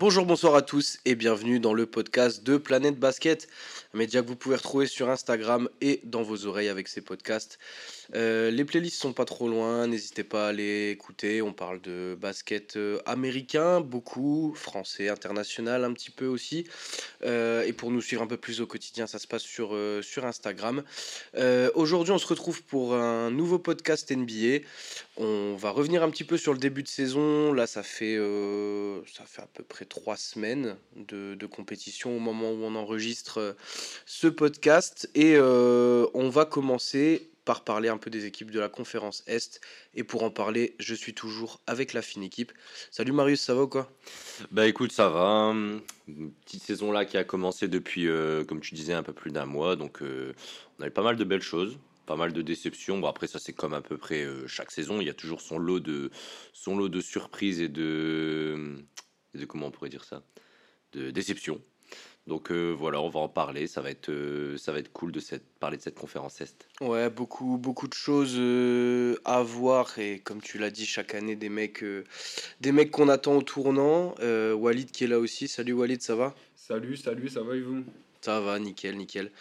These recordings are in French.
Bonjour, bonsoir à tous et bienvenue dans le podcast de Planète Basket, un média que vous pouvez retrouver sur Instagram et dans vos oreilles avec ces podcasts. Euh, les playlists sont pas trop loin, n'hésitez pas à les écouter. On parle de basket euh, américain, beaucoup, français, international un petit peu aussi. Euh, et pour nous suivre un peu plus au quotidien, ça se passe sur, sur Instagram. Aujourd'hui, on se retrouve pour un nouveau podcast NBA. On va revenir un petit peu sur le début de saison. Là, ça fait, ça fait à peu près trois semaines de, compétition au moment où on enregistre euh, ce podcast. Et euh, on va commencer par parler un peu des équipes de la conférence Est. Et pour en parler, je suis toujours avec la fine équipe. Salut Marius, ça va ou quoi? Bah écoute, ça va. Une petite saison là qui a commencé depuis, euh, comme tu disais, un peu plus d'un mois. Donc on a eu pas mal de belles choses pas mal de déceptions. Bon, après, ça, c'est comme à peu près chaque saison. Il y a toujours son lot de, son lot de surprises et de, de comment on pourrait dire ça De déception. Donc euh, voilà, on va en parler. Ça va être, euh, ça va être cool de cette, parler de cette conférence Est. Ouais, beaucoup, beaucoup de choses euh, à voir. Et comme tu l'as dit, chaque année, des mecs, des mecs qu'on attend au tournant. Walid qui est là aussi. Salut Walid, ça va? Salut, salut, ça va et vous? Ça va, nickel, nickel.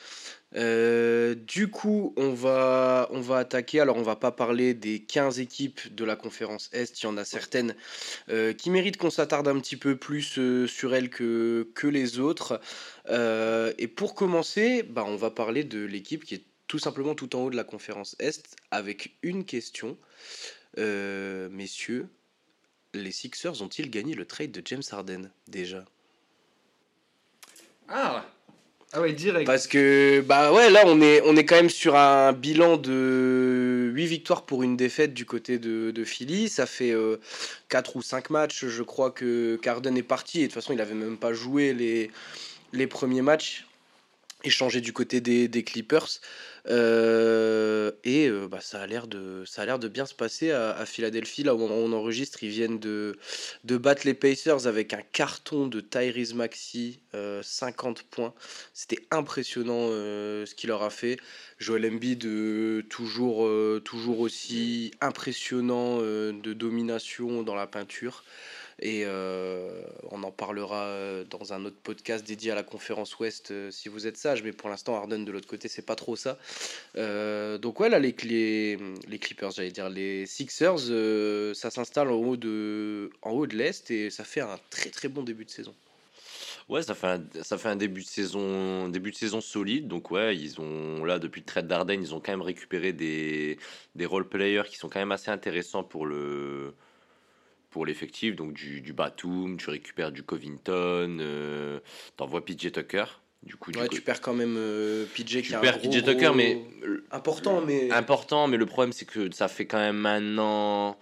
Euh, du coup, on va, on va attaquer. Alors, on va pas parler des 15 équipes de la conférence Est. Il y en a certaines euh, qui méritent qu'on s'attarde un petit peu plus euh, sur elles que, que les autres. et pour commencer, bah, on va parler de l'équipe qui est tout simplement tout en haut de la conférence Est avec une question. messieurs, les Sixers ont-ils gagné le trade de James Harden déjà? Ah ah ouais, direct. Parce que, bah ouais, là, on est, on est quand même sur un bilan de 8 victoires pour une défaite du côté de, de Philly. Ça fait 4 euh, ou 5 matchs, je crois, que Carden est parti. Et de toute façon, il avait même pas joué les, les premiers matchs. Échangé du côté des, des Clippers. Euh, et euh, bah, ça a l'air de ça a l'air de bien se passer à, Philadelphie. Là où on, enregistre ils viennent de, de battre les Pacers avec un carton de Tyrese Maxi 50 euh, points. C'était impressionnant ce qu'il leur a fait. Joel Embiid toujours toujours aussi impressionnant de domination dans la peinture et euh, on en parlera euh, dans un autre podcast dédié à la conférence Ouest euh, si vous êtes sage. Mais pour l'instant, Harden de l'autre côté, c'est pas trop ça. donc ouais, là, les, les Clippers, j'allais dire, les Sixers, ça s'installe en haut de, en haut de l'Est et ça fait un très très bon début de saison. Ouais, ça fait un, ça fait un début de saison début de saison solide. Donc ouais, ils ont là depuis le trade d'Arden, ils ont quand même récupéré des des role players qui sont quand même assez intéressants pour le pour l'effectif, donc du, du Batum, tu récupères du Covington, euh, t'envoies PJ Tucker. Du coup, ouais, tu perds quand même euh, PJ qui perds PJ Tucker, mais important, mais important, mais le problème c'est que ça fait quand même un an,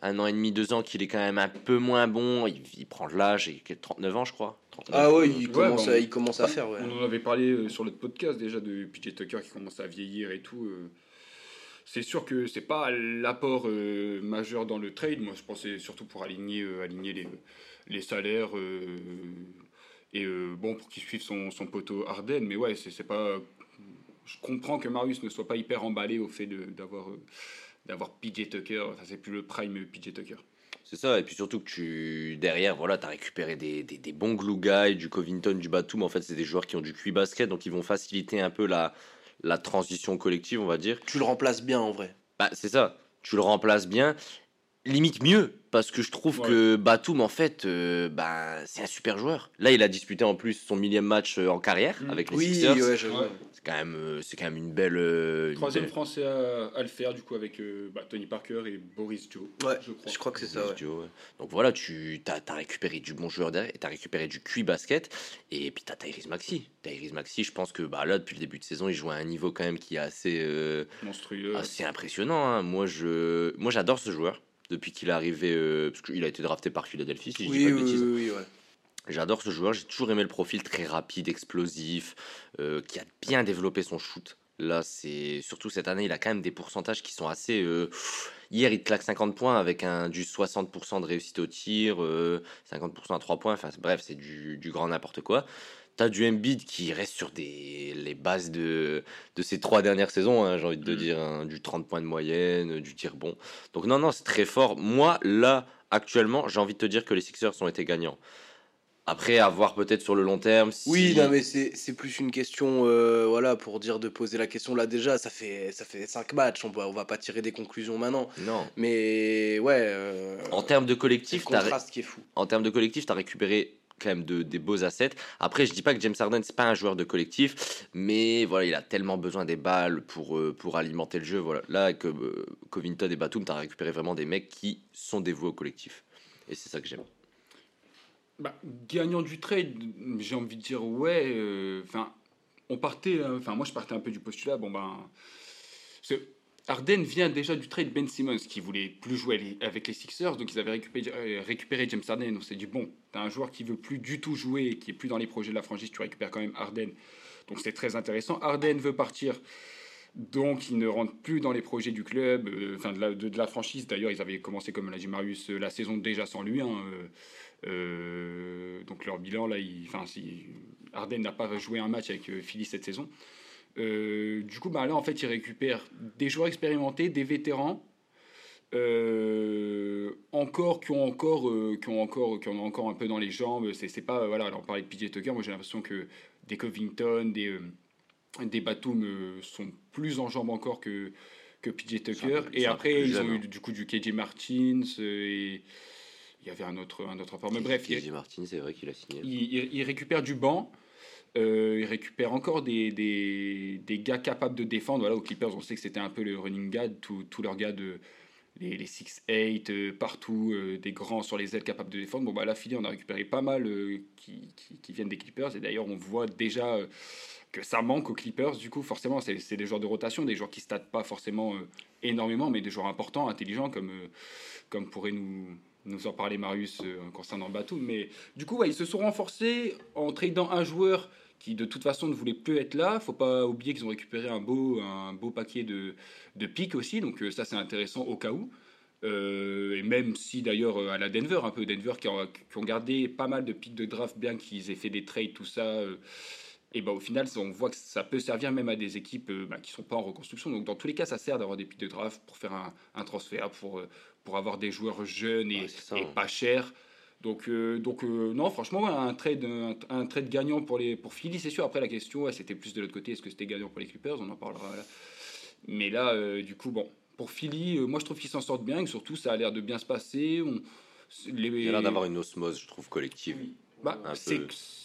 un an et demi, deux ans qu'il est quand même un peu moins bon. Il, prend de l'âge, il a 39 ans, je crois. ah ouais, il commence, à, il commence à faire. Ouais. On en avait parlé euh, sur notre podcast déjà de PJ Tucker qui commence à vieillir et tout c'est sûr que c'est pas l'apport euh, majeur dans le trade. Moi, je pensais surtout pour aligner, euh, aligner les, les salaires euh, et bon pour qu'il suive son, son poteau Arden. Mais ouais, c'est pas. Je comprends que Marius ne soit pas hyper emballé au fait d'avoir d'avoir PJ Tucker. Ça c'est plus le prime PJ Tucker. C'est ça, et puis surtout que tu derrière, voilà, tu as récupéré des, des, des, bons glue guys, du Covington, du Batum. En fait, c'est des joueurs qui ont du QI basket, donc ils vont faciliter un peu la, la transition collective, on va dire. Tu le remplaces bien en vrai. Bah, c'est ça. Tu le remplaces bien. Limite mieux, parce que je trouve que Batum, en fait, euh, bah, c'est un super joueur. Là, il a disputé en plus son millième match euh, en carrière mm. avec les oui, Sixers. c'est quand même, euh, c'est quand même une belle. Troisième français à, le faire, du coup, avec bah, Tony Parker et Boris Joe. Ouais, je crois. Je crois que c'est ça. Donc voilà, tu as, récupéré du bon joueur derrière, tu as récupéré du QI basket, et puis tu as Tyrese Maxi. Tyrese Maxi, je pense que bah, là, depuis le début de saison, il joue à un niveau quand même qui est assez. monstrueux. Assez impressionnant. Hein. Moi, je, moi, j'adore ce joueur depuis qu'il est arrivé, euh, parce qu'il a été drafté par Philadelphie, si je dis pas de bêtises. Oui, oui, J'adore ce joueur, j'ai toujours aimé le profil très rapide, explosif, euh, qui a bien développé son shoot. Là, c'est surtout cette année, il a quand même des pourcentages qui sont assez. Euh, hier, il claque 50 points avec un du 60% de réussite au tir, 50% à 3 points. Enfin, bref, c'est du, du, grand n'importe quoi. T'as du Embiid qui reste sur des, les bases de, de ces trois dernières saisons, hein, j'ai envie de mm. dire, hein, du 30 points de moyenne, du tir bon. Donc non, non, c'est très fort. Moi, là, actuellement, j'ai envie de te dire que les Sixers ont été gagnants. Après, à voir peut-être sur le long terme. Oui, non, mais c'est plus une question, euh, voilà, pour dire de poser la question là déjà. Ça fait, ça fait 5 matchs, on va, on va pas tirer des conclusions maintenant. Non. Mais ouais. Euh, en termes de collectif, tu contraste qui est fou. En termes de collectif, tu as récupéré quand même de, des beaux assets. Après, je dis pas que James Harden c'est pas un joueur de collectif, mais voilà, il a tellement besoin des balles pour, euh, pour alimenter le jeu. Voilà, là que Covington et Batum, tu as récupéré vraiment des mecs qui sont dévoués au collectif, et c'est ça que j'aime. Bah, gagnant du trade, j'ai envie de dire ouais. Euh, enfin, on partait. Hein, enfin, moi, je partais un peu du postulat. Bon ben, Arden vient déjà du trade Ben Simmons qui voulait plus jouer avec les Sixers, donc ils avaient récupéré, euh, James Harden. On s'est dit bon, t'as un joueur qui veut plus du tout jouer, qui est plus dans les projets de la franchise, tu récupères quand même Arden. Donc c'est très intéressant. Arden veut partir. Donc, il ne rentre plus dans les projets du club, euh, enfin de, la, franchise. D'ailleurs, ils avaient commencé, comme l'a dit Marius, la saison déjà sans lui. Hein, euh, donc leur bilan, là, Arden n'a pas joué un match avec euh, Philly cette saison. Euh, du coup, bah, là, en fait, ils récupèrent des joueurs expérimentés, des vétérans, encore qui ont encore, qui ont encore, qui ont encore un peu dans les jambes. C'est, pas, voilà, alors on parlait de PJ Tucker, moi j'ai l'impression que des Covington, des, des Batum sont plus en jambes encore que, que PJ Tucker. Et après, ils ont eu du coup du KJ Martins et il y avait un autre, un autre Mais bref, il, Martin, c'est vrai qu'il a signé. Il, récupère du banc. Euh, il récupère encore des, des, des, gars capables de défendre. Voilà, aux Clippers, on sait que c'était un peu le running guard, tous leurs gars de les, les 6-8, euh, partout, euh, des grands sur les ailes capables de défendre. Bon, bah, là, Philly, on a récupéré pas mal qui, qui, qui, viennent des Clippers. Et d'ailleurs, on voit déjà que ça manque aux Clippers. Du coup, forcément, c'est des joueurs de rotation, des joueurs qui ne pas forcément énormément, mais des joueurs importants, intelligents, comme, comme pourrait nous, nous en parlait Marius euh, concernant Batum. Mais du coup, ils se sont renforcés en tradant un joueur qui de toute façon ne voulait plus être là. Faut pas oublier qu'ils ont récupéré un beau, un beau paquet de, de pics aussi, donc euh, ça c'est intéressant au cas où. Euh, et même si d'ailleurs à la Denver, un peu Denver qui ont, gardé pas mal de pics de draft, bien qu'ils aient fait des trades, tout ça. Et ben au final, on voit que ça peut servir même à des équipes bah, qui sont pas en reconstruction. Donc dans tous les cas, ça sert d'avoir des pics de draft pour faire un, un transfert, pour pour avoir des joueurs jeunes et, pas chers. Donc, euh, donc euh, non, franchement, un trade, un, trade gagnant pour, les, pour Philly, c'est sûr. Après, la question, c'était plus de l'autre côté, est-ce que c'était gagnant pour les Clippers? On en parlera là. Mais là, euh, du coup, bon, pour Philly, moi, je trouve qu'ils s'en sortent bien, et surtout, ça a l'air de bien se passer. On, les... Il a l'air d'avoir une osmose, je trouve, collective. Bah,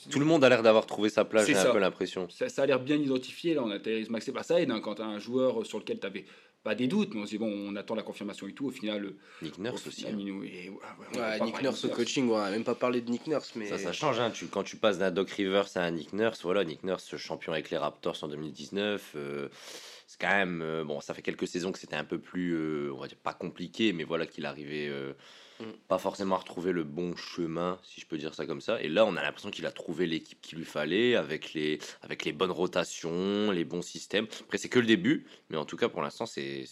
Tout le monde a l'air d'avoir trouvé sa place, j'ai un peu l'impression. Ça, ça, a l'air bien identifié. Là, on a Thérèse Max, bah, ça aide hein, quand tu as un joueur sur lequel tu avais pas des doutes, mais on se dit, bon, on attend la confirmation et tout. Au final, Nick Nurse aussi. Hein. Nick Nurse au coaching, on n'a même pas parlé de Nick Nurse. Mais... Ça, ça change. Hein. Tu, quand tu passes d'un Doc Rivers à un Nick Nurse, voilà, Nick Nurse, champion avec les Raptors en 2019. Euh, c'est quand même. Euh, bon, ça fait quelques saisons que c'était un peu plus, euh, on va dire, pas compliqué, mais voilà qu'il arrivait Mm. pas forcément à retrouver le bon chemin, si je peux dire ça comme ça. Et là, on a l'impression qu'il a trouvé l'équipe qu'il lui fallait avec les, avec les bonnes rotations, les bons systèmes. Après, c'est que le début, mais en tout cas, pour l'instant, c'est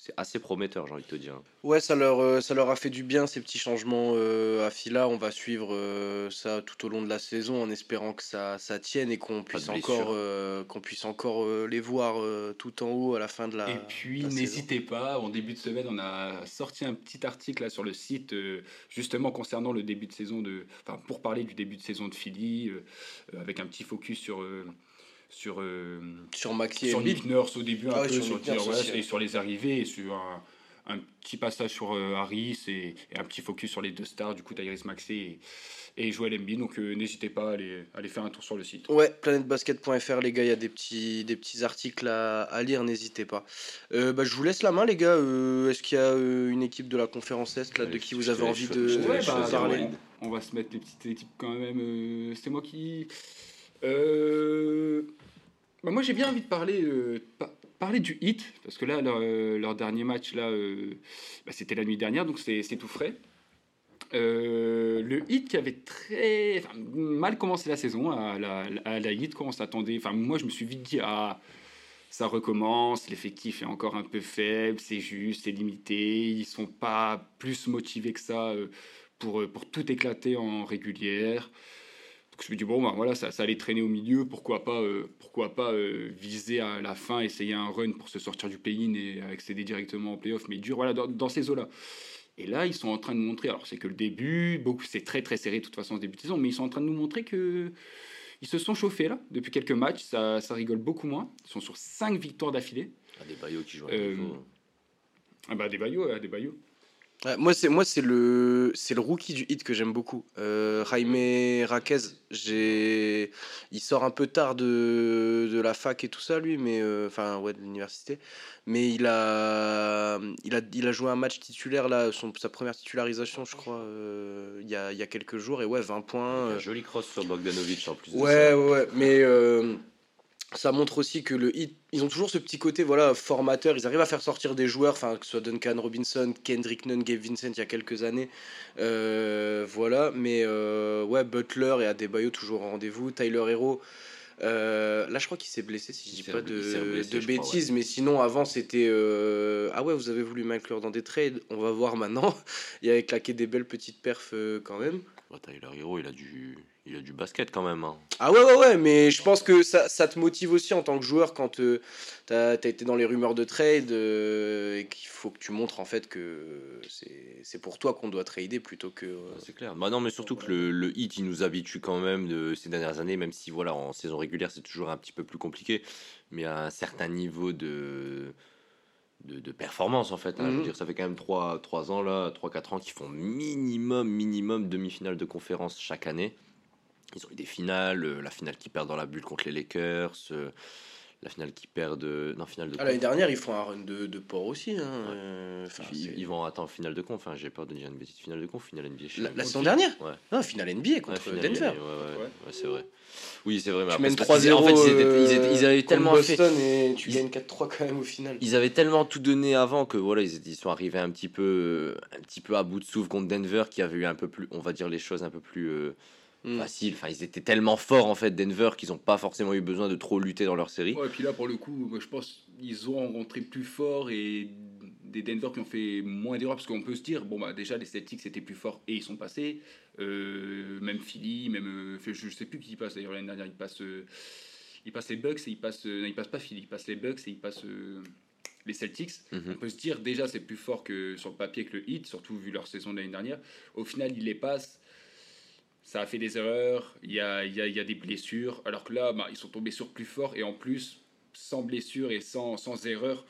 c'est assez prometteur, j'ai envie de te dire. Ouais, ça leur, euh, ça leur a fait du bien ces petits changements euh, à Fila. On va suivre euh, ça tout au long de la saison en espérant que ça, ça tienne et qu'on puisse, encore, qu'on puisse encore les voir tout en haut à la fin de la. Et puis n'hésitez pas, en début de semaine, on a sorti un petit article là, sur le site justement concernant le début de saison de. Enfin, pour parler du début de saison de Philly, avec un petit focus sur sur euh, sur Maxi sur Nick Nurse au début un peu sur, sur, et sur les arrivées et sur un, un petit passage sur euh, Harris et, un petit focus sur les deux stars du coup Tyrese Maxey et, et Joel Embiid. Donc euh, n'hésitez pas à aller, aller, faire un tour sur le site. Ouais planetbasket.fr les gars il y a des petits des petits articles à, à lire n'hésitez pas. Bah, je vous laisse la main les gars. Est-ce qu'il y a une équipe de la conférence Est là de qui vous avez envie de, bah, parler? on va se mettre les petites équipes quand même. C'est moi qui euh, bah, moi, j'ai bien envie de parler, euh, parler du hit, parce que là, leur, euh, dernier match, là, bah, c'était la nuit dernière, donc c'est tout frais. le hit qui avait très mal commencé la saison à la, à la hit, quand on s'attendait? Enfin, moi, je me suis vite dit, ah, ça recommence, l'effectif est encore un peu faible, c'est juste, c'est limité, ils sont pas plus motivés que ça pour, pour tout éclater en régulière je me dis, bon, bah, voilà, ça, ça allait traîner au milieu, pourquoi pas, euh, pourquoi pas euh, viser à la fin, essayer un run pour se sortir du pays et accéder directement en playoff, mais dur, voilà, dans, ces eaux-là. Et là, ils sont en train de montrer, alors c'est que le début, beaucoup, c'est très très serré de toute façon ce début de saison, mais ils sont en train de nous montrer que ils se sont chauffés là depuis quelques matchs, ça, ça rigole beaucoup moins. Ils sont sur 5 victoires d'affilée. Ah, des Bayou qui jouent à euh, ah bah des Bayou, des Moi, c'est moi c'est le c'est le rookie du hit que j'aime beaucoup. Euh, Jaime Raquez, j'ai il sort un peu tard de, de la fac et tout ça lui, mais euh, enfin ouais de l'université. Mais il a il a il a joué un match titulaire là, son, sa première titularisation je crois euh, il y, a, y a quelques jours et ouais 20 points. Un joli cross sur Bogdanovic en plus. Ouais ouais ouais, mais ça montre aussi que le hit, ils ont toujours ce petit côté voilà formateur. Ils arrivent à faire sortir des joueurs, enfin que ce soit Duncan Robinson, Kendrick Nunn, Gabe Vincent il y a quelques années, euh, voilà. Mais euh, ouais, Butler et Adebayo toujours en rendez-vous. Tyler Hero, euh, là je crois qu'il s'est blessé si je dis pas de, de bêtises, mais sinon avant c'était ah ouais vous avez voulu m'inclure dans des trades, on va voir maintenant. il avait claqué des belles petites perfs quand même. Tyler Hero il a du il a du basket quand même. Hein. Ah ouais, ouais, ouais, mais je pense que ça, ça te motive aussi en tant que joueur quand euh, tu as, été dans les rumeurs de trade euh, et qu'il faut que tu montres en fait que c'est pour toi qu'on doit trader plutôt que. Euh, c'est clair. Bah non, mais surtout que le, le, hit, il nous habitue quand même de ces dernières années, même si voilà, en saison régulière, c'est toujours un petit peu plus compliqué, mais à un certain niveau de. De, performance en fait. Hein. Je veux mhm. dire, ça fait quand même 3, 3 ans là, 3-4 ans qu'ils font minimum, minimum demi-finale de conférence chaque année. Ils ont eu des finales, euh, la finale qui perd dans la bulle contre les Lakers, euh, la finale qui perd de. Non, finale de. Ah, l'année dernière, ils font un run de, de port aussi. Hein. Euh, ils, vont attendre finale de conf. Enfin, j'ai peur de dire une petite finale de conf, finale NBA. La, la saison dernière Ouais. Non, finale NBA contre Denver. ouais, ouais, ouais. c'est vrai. Oui, c'est vrai. Mais tu mènes 3-0. En fait, ils, ils, avaient tellement Boston fait. et tu gagnes 4-3 quand même au final. Ils avaient tellement tout donné avant que voilà, ils, ils sont arrivés un petit peu, un petit peu à bout de souffle contre Denver, qui avait eu un peu plus, on va dire les choses un peu plus. Mm. facile. Enfin, ils étaient tellement forts en fait, Denver, qu'ils n'ont pas forcément eu besoin de trop lutter dans leur série. Ouais, et puis là, pour le coup, moi, je pense ils ont rencontré plus fort et des Denver qui ont fait moins d'erreurs parce qu'on peut se dire bon bah déjà les Celtics étaient plus forts et ils sont passés. Euh, même Philly, même euh, je sais plus qui passe d'ailleurs l'année dernière, ils passent, euh, ils passent les Bucks et ils passent, non, ils passent pas Philly, ils passent les Bucks et ils passent les Celtics. Mhm. On peut se dire déjà c'est plus fort que sur le papier que le Heat, surtout vu leur saison de l'année dernière. Au final, ils les passent ça a fait des erreurs, il y a, y, a, y a, des blessures, alors que là, bah, ils sont tombés sur plus fort et en plus, sans blessure et sans, sans erreur.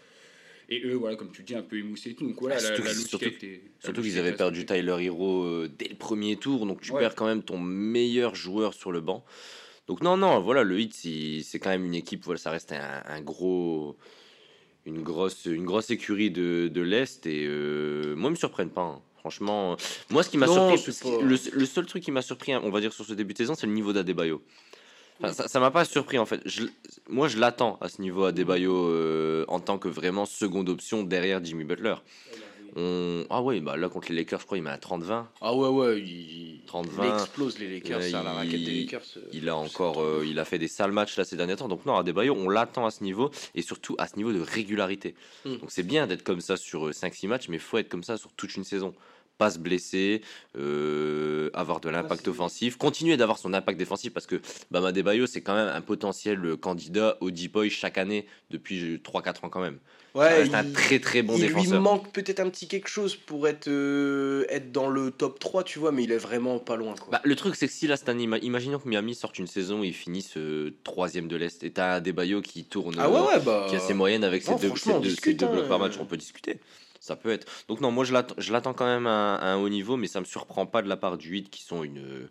Et eux, voilà, comme tu dis, un peu émoussés et tout. Donc voilà, ah, la, surtout, surtout qu'ils avaient perdu Tyler Hero euh, dès le premier tour, donc tu perds quand même ton meilleur joueur sur le banc. Donc non, non, voilà, le hit, c'est quand même une équipe, voilà, ça reste un, gros, une grosse, une grosse écurie de, de l'Est, et euh, moi, ils me surprennent pas. Hein. Franchement, moi, ce qui m'a surpris, le, seul truc qui m'a surpris, on va dire, sur ce début de saison, c'est le niveau d'Adebayo. Enfin, ça m'a pas surpris en fait. moi, je l'attends à ce niveau Adebayo euh, en tant que vraiment seconde option derrière Jimmy Butler. Ah ouais, bah là contre les Lakers, je crois, il met à 30-20. Ah ouais, ouais, il, 30 il explose les Lakers, il... la raquette des Lakers. Euh, il a encore, euh, il a fait des sales matchs là ces derniers temps. Donc non, Adebayo, on l'attend à ce niveau et surtout à ce niveau de régularité. Hmm. Donc c'est bien d'être comme ça sur 5-6 matchs, mais faut être comme ça sur toute une saison pas se blesser, euh, avoir de l'impact offensif, continuer d'avoir son impact défensif parce que Bama Debayo c'est quand même un potentiel candidat au Deep Boy chaque année depuis 3-4 ans quand même. Ouais, c'est un très très bon défenseur. Il lui manque peut-être un petit quelque chose pour être, euh, être dans le top 3, tu vois, mais il est vraiment pas loin. Quoi. Bah, le truc, c'est que si là, cette année, imaginons que Miami sorte une saison et il finisse euh, troisième de l'Est, et t'as Debayo qui tourne, ah ouais, bah... qui a ses moyennes avec ses deux, ses deux blocs par match, on peut discuter ça peut être. Donc non, moi je l'attends quand même à, un haut niveau, mais ça me surprend pas de la part du 8 qui sont une.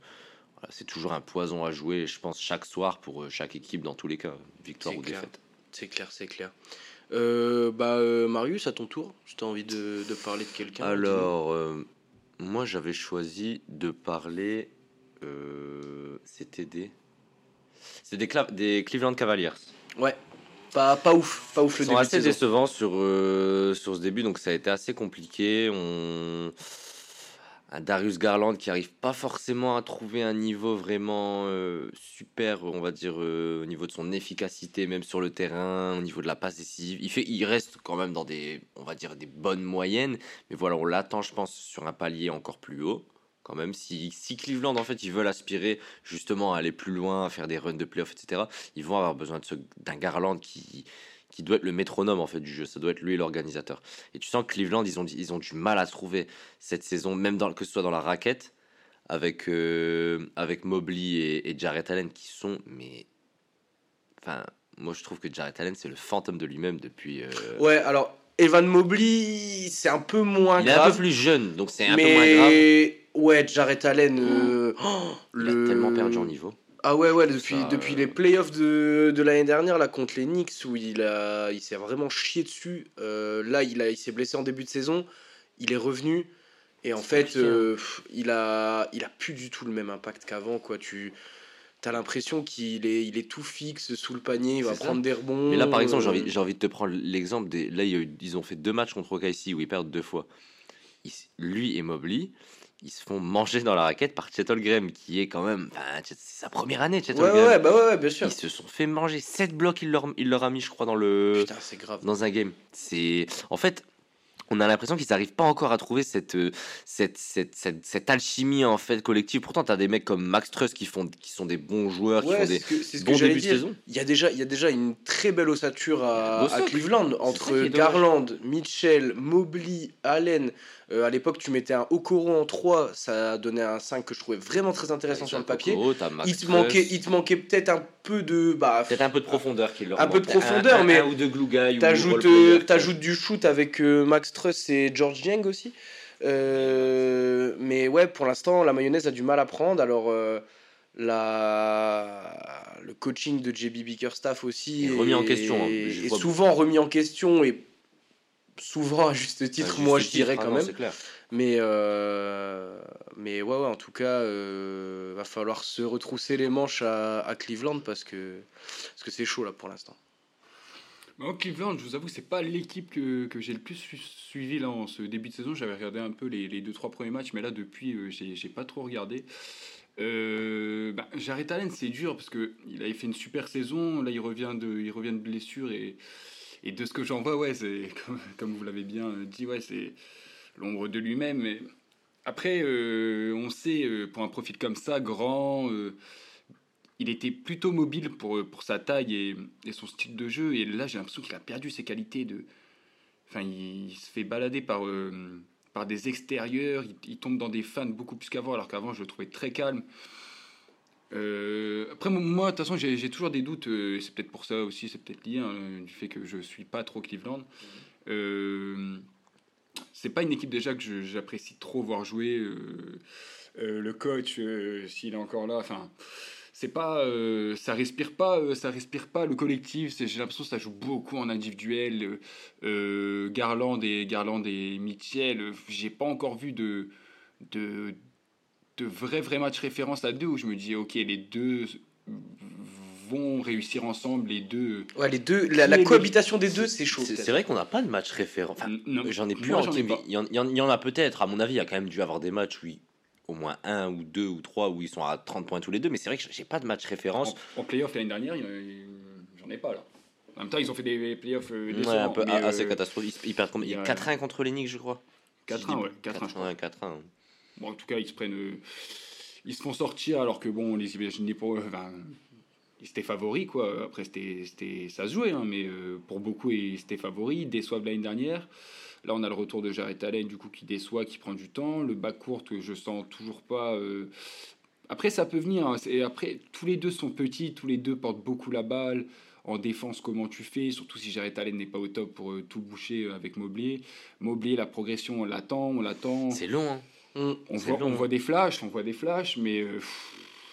Voilà, c'est toujours un poison à jouer, je pense, chaque soir pour euh, chaque équipe dans tous les cas, victoire ou défaite. C'est clair, c'est clair. Euh, bah, euh, Marius, à ton tour, tu as envie de, de, parler de quelqu'un Alors, moi j'avais choisi de parler. C'était des. C'est des, des Cleveland Cavaliers. Ouais, pas, pas ouf, pas ouf le sont assez décevants sur, euh, sur ce début, donc ça a été assez compliqué. On... Un Darius Garland qui arrive pas forcément à trouver un niveau vraiment euh, super, on va dire, euh, au niveau de son efficacité, même sur le terrain, au niveau de la passe décisive. Il, fait, il reste quand même dans des, on va dire, des bonnes moyennes, mais voilà, on l'attend, je pense, sur un palier encore plus haut quand même. Si, si, Cleveland, en fait, ils veulent aspirer justement à aller plus loin, à faire des runs de playoffs, etc., ils vont avoir besoin d'un Garland qui, qui doit être le métronome en fait du jeu. Ça doit être lui l'organisateur. Et tu sens que Cleveland, ils ont, ils ont du mal à trouver cette saison, même dans, que ce soit dans la raquette, avec, euh, avec Mobley et, et Jarrett Allen qui sont, mais. Enfin, moi je trouve que Jarrett Allen, c'est le fantôme de lui-même depuis. Euh, ouais, alors Evan Mobley, c'est un peu moins grave. Il est un peu plus jeune, donc c'est un peu moins grave. Ouais, Jarrett Allen. Euh, oh, il a tellement perdu en niveau. Ah ouais, ouais, depuis, depuis les playoffs de, de l'année dernière, là, contre les Knicks, où il, a, il s'est vraiment chié dessus. Euh, là, il, a, il s'est blessé en début de saison. Il est revenu. Et en fait, euh, il, a, il a plus du tout le même impact qu'avant. quoi. Tu as l'impression qu'il est, il est tout fixe sous le panier, il va prendre des rebonds. Mais là, par exemple, j'ai envie, j'ai envie de te prendre l'exemple. Des, là, ils ont fait deux matchs contre OKC où ils perdent deux fois. lui et Mobley ils se font manger dans la raquette par Chet Graham, qui est quand même. C'est sa première année, Chet ouais, Ouais, bah ouais, bien sûr. Ils se sont fait manger 7 blocs, il leur, il leur a mis, je crois, dans le. Putain, c'est grave. Dans un game. C'est. En fait, on a l'impression qu'ils n'arrivent pas encore à trouver cette, euh, cette, cette, cette, alchimie en fait collective. Pourtant, tu as des mecs comme Max Truss qui, font, qui sont des bons joueurs, qui font des ce bons débuts de saison. Il y, a déjà, il y a déjà une très belle ossature à, à Cleveland entre Garland, Mitchell, Mobley, Allen. Euh, à l'époque, tu mettais un Okoro en 3, ça donnait un 5 que je trouvais vraiment très intéressant sur le papier. il, te manquait, il te manquait peut-être un peu de. Bah, peut-être un peu de profondeur qui leur Un peu de profondeur, mais. ou de glue guy. T'ajoutes euh, du shoot avec euh, Max Truss et George Yang aussi. mais ouais, pour l'instant, la mayonnaise a du mal à prendre. Alors. La... le coaching de JB Bickerstaff aussi est remis en question. Hein. Est, souvent remis en question et souvent à juste titre, moi je dirais quand même. Mais, euh, mais ouais, ouais, en tout cas, euh, va falloir se retrousser les manches à, à Cleveland parce que parce que c'est chaud là pour l'instant. Cleveland, je vous avoue, c'est pas l'équipe que, que j'ai le plus suivi là en ce début de saison. J'avais regardé un peu les, les deux trois premiers matchs, mais là depuis, euh, j'ai pas trop regardé. Euh, bah, Jared Allen, c'est dur parce que il avait fait une super saison. Là, il revient de, il revient de blessure et et de ce que j'en vois, ouais, c'est comme, vous l'avez bien dit, ouais, c'est l'ombre de lui-même. Mais après, euh, on sait, euh, pour un profil comme ça, grand, euh, il était plutôt mobile pour, pour sa taille et, son style de jeu. Et là, j'ai l'impression qu'il a perdu ses qualités de. Enfin, il, se fait balader par, par des extérieurs, il, tombe dans des fans beaucoup plus qu'avant, alors qu'avant, je le trouvais très calme. Euh, après, moi, de toute façon, j'ai toujours des doutes, euh, et c'est peut-être pour ça aussi, c'est peut-être lié, hein, du fait que je suis pas trop Cleveland. Euh, c'est pas une équipe déjà que j'apprécie trop voir jouer. Le coach, s'il est encore là, enfin, c'est pas, ça respire pas, ça respire pas le collectif. J'ai l'impression que ça joue beaucoup en individuel. Garland et Garland et Mitchell, j'ai pas encore vu de, de de vrais, vrais matchs référence à deux où je me dis, ok, les deux vont réussir ensemble, les deux. Ouais, les deux, la, cohabitation des deux, c'est chaud. C'est vrai qu'on n'a pas de match référent. j'en ai plus en Il y, en, a peut-être, à mon avis, il y a quand même dû avoir des matchs, oui, au moins un ou deux ou trois où ils sont à 30 points tous les deux, mais c'est vrai que j'ai pas de match référence. En, playoff l'année dernière, j'en ai pas là. En même temps, ils ont fait des playoffs euh, ouais, un peu assez euh, catastrophique. Ils perdent 4-1 contre les Knicks, je crois. 4-1, ouais. 4-1, 4-1 en tout cas, ils se prennent. Euh, ils se font sortir alors que, bon, les imaginait pour. Enfin, ils étaient favoris, quoi. Après, c'était, ça se jouait, hein, mais euh, pour beaucoup, ils étaient favoris. Ils déçoivent l'année dernière. Là, on a le retour de Jared Allen, du coup, qui déçoit, qui prend du temps. Le bac court que je sens toujours pas. Euh, après, ça peut venir. Hein. Après, tous les deux sont petits, tous les deux portent beaucoup la balle. En défense, comment tu fais Surtout si Jared Allen n'est pas au top pour tout boucher avec Mobley. Mobley, la progression, on l'attend, on l'attend. C'est long, hein. On, voit, on, voit, des flashs, on voit des flashs, mais. Euh,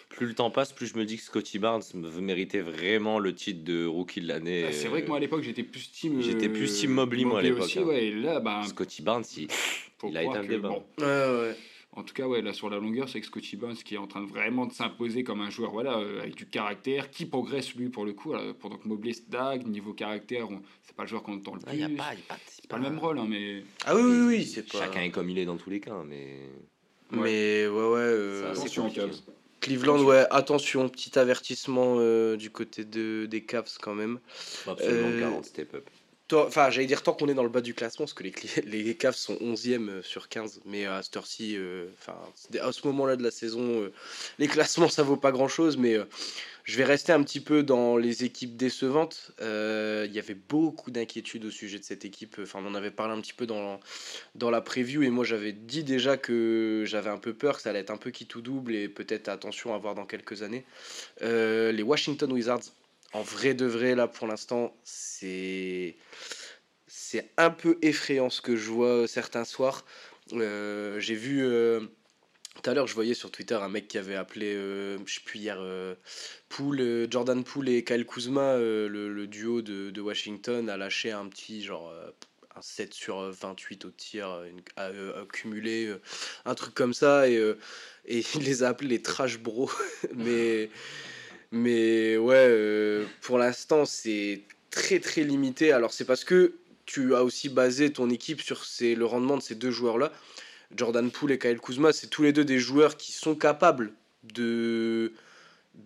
plus le temps passe, plus je me dis que Scotty Barnes méritait vraiment le titre de rookie de l'année. Ah, c'est vrai que moi à l'époque j'étais plus team. J'étais plus team Mobley, moi à l'époque. Hein. Bah, Scotty Barnes, il, il a été un débat. ouais, ouais. En tout cas, ouais, là sur la longueur, c'est que Scotty Barnes qui est en train de vraiment de s'imposer comme un joueur voilà, euh, avec du caractère, qui progresse lui pour le coup, pendant que Mobley stagne, niveau caractère, c'est pas le joueur qu'on entend le plus. Il n'y a pas, c'est pas, le même rôle, hein, mais. Ah oui, oui, oui, c'est pas. Chacun est comme il est dans tous les cas, mais. Mais ouais, ouais. Euh, attention, Cleveland, ouais, attention, petit avertissement euh, du côté de, des Cavs quand même. Absolument, 40 step up. Enfin, j'allais dire tant qu'on est dans le bas du classement, parce que les, les Cavs sont 11e euh, sur 15, mais à cette euh, enfin, à ce moment-là de la saison, euh, les classements ça vaut pas grand-chose, mais je vais rester un petit peu dans les équipes décevantes. Il y avait beaucoup d'inquiétudes au sujet de cette équipe. Enfin, on en avait parlé un petit peu dans, dans la preview, et moi j'avais dit déjà que j'avais un peu peur que ça allait être un peu qui tout double, et peut-être attention à voir dans quelques années. les Washington Wizards en vrai de vrai, là, pour l'instant, c'est c'est un peu effrayant ce que je vois certains soirs. Euh, j'ai vu euh, tout à l'heure, je voyais sur Twitter un mec qui avait appelé, euh, je sais plus hier, Jordan Poole et Kyle Kuzma, le, duo de, Washington, a lâché un petit genre un 7 sur 28 au tir accumulé, un truc comme ça, et, et il les a appelés les trash bros. Mais. Mais ouais, euh, pour l'instant, c'est très très limité. Alors, c'est parce que tu as aussi basé ton équipe sur le rendement de ces deux joueurs-là. Jordan Poole et Kyle Kuzma, c'est tous les deux des joueurs qui sont capables de,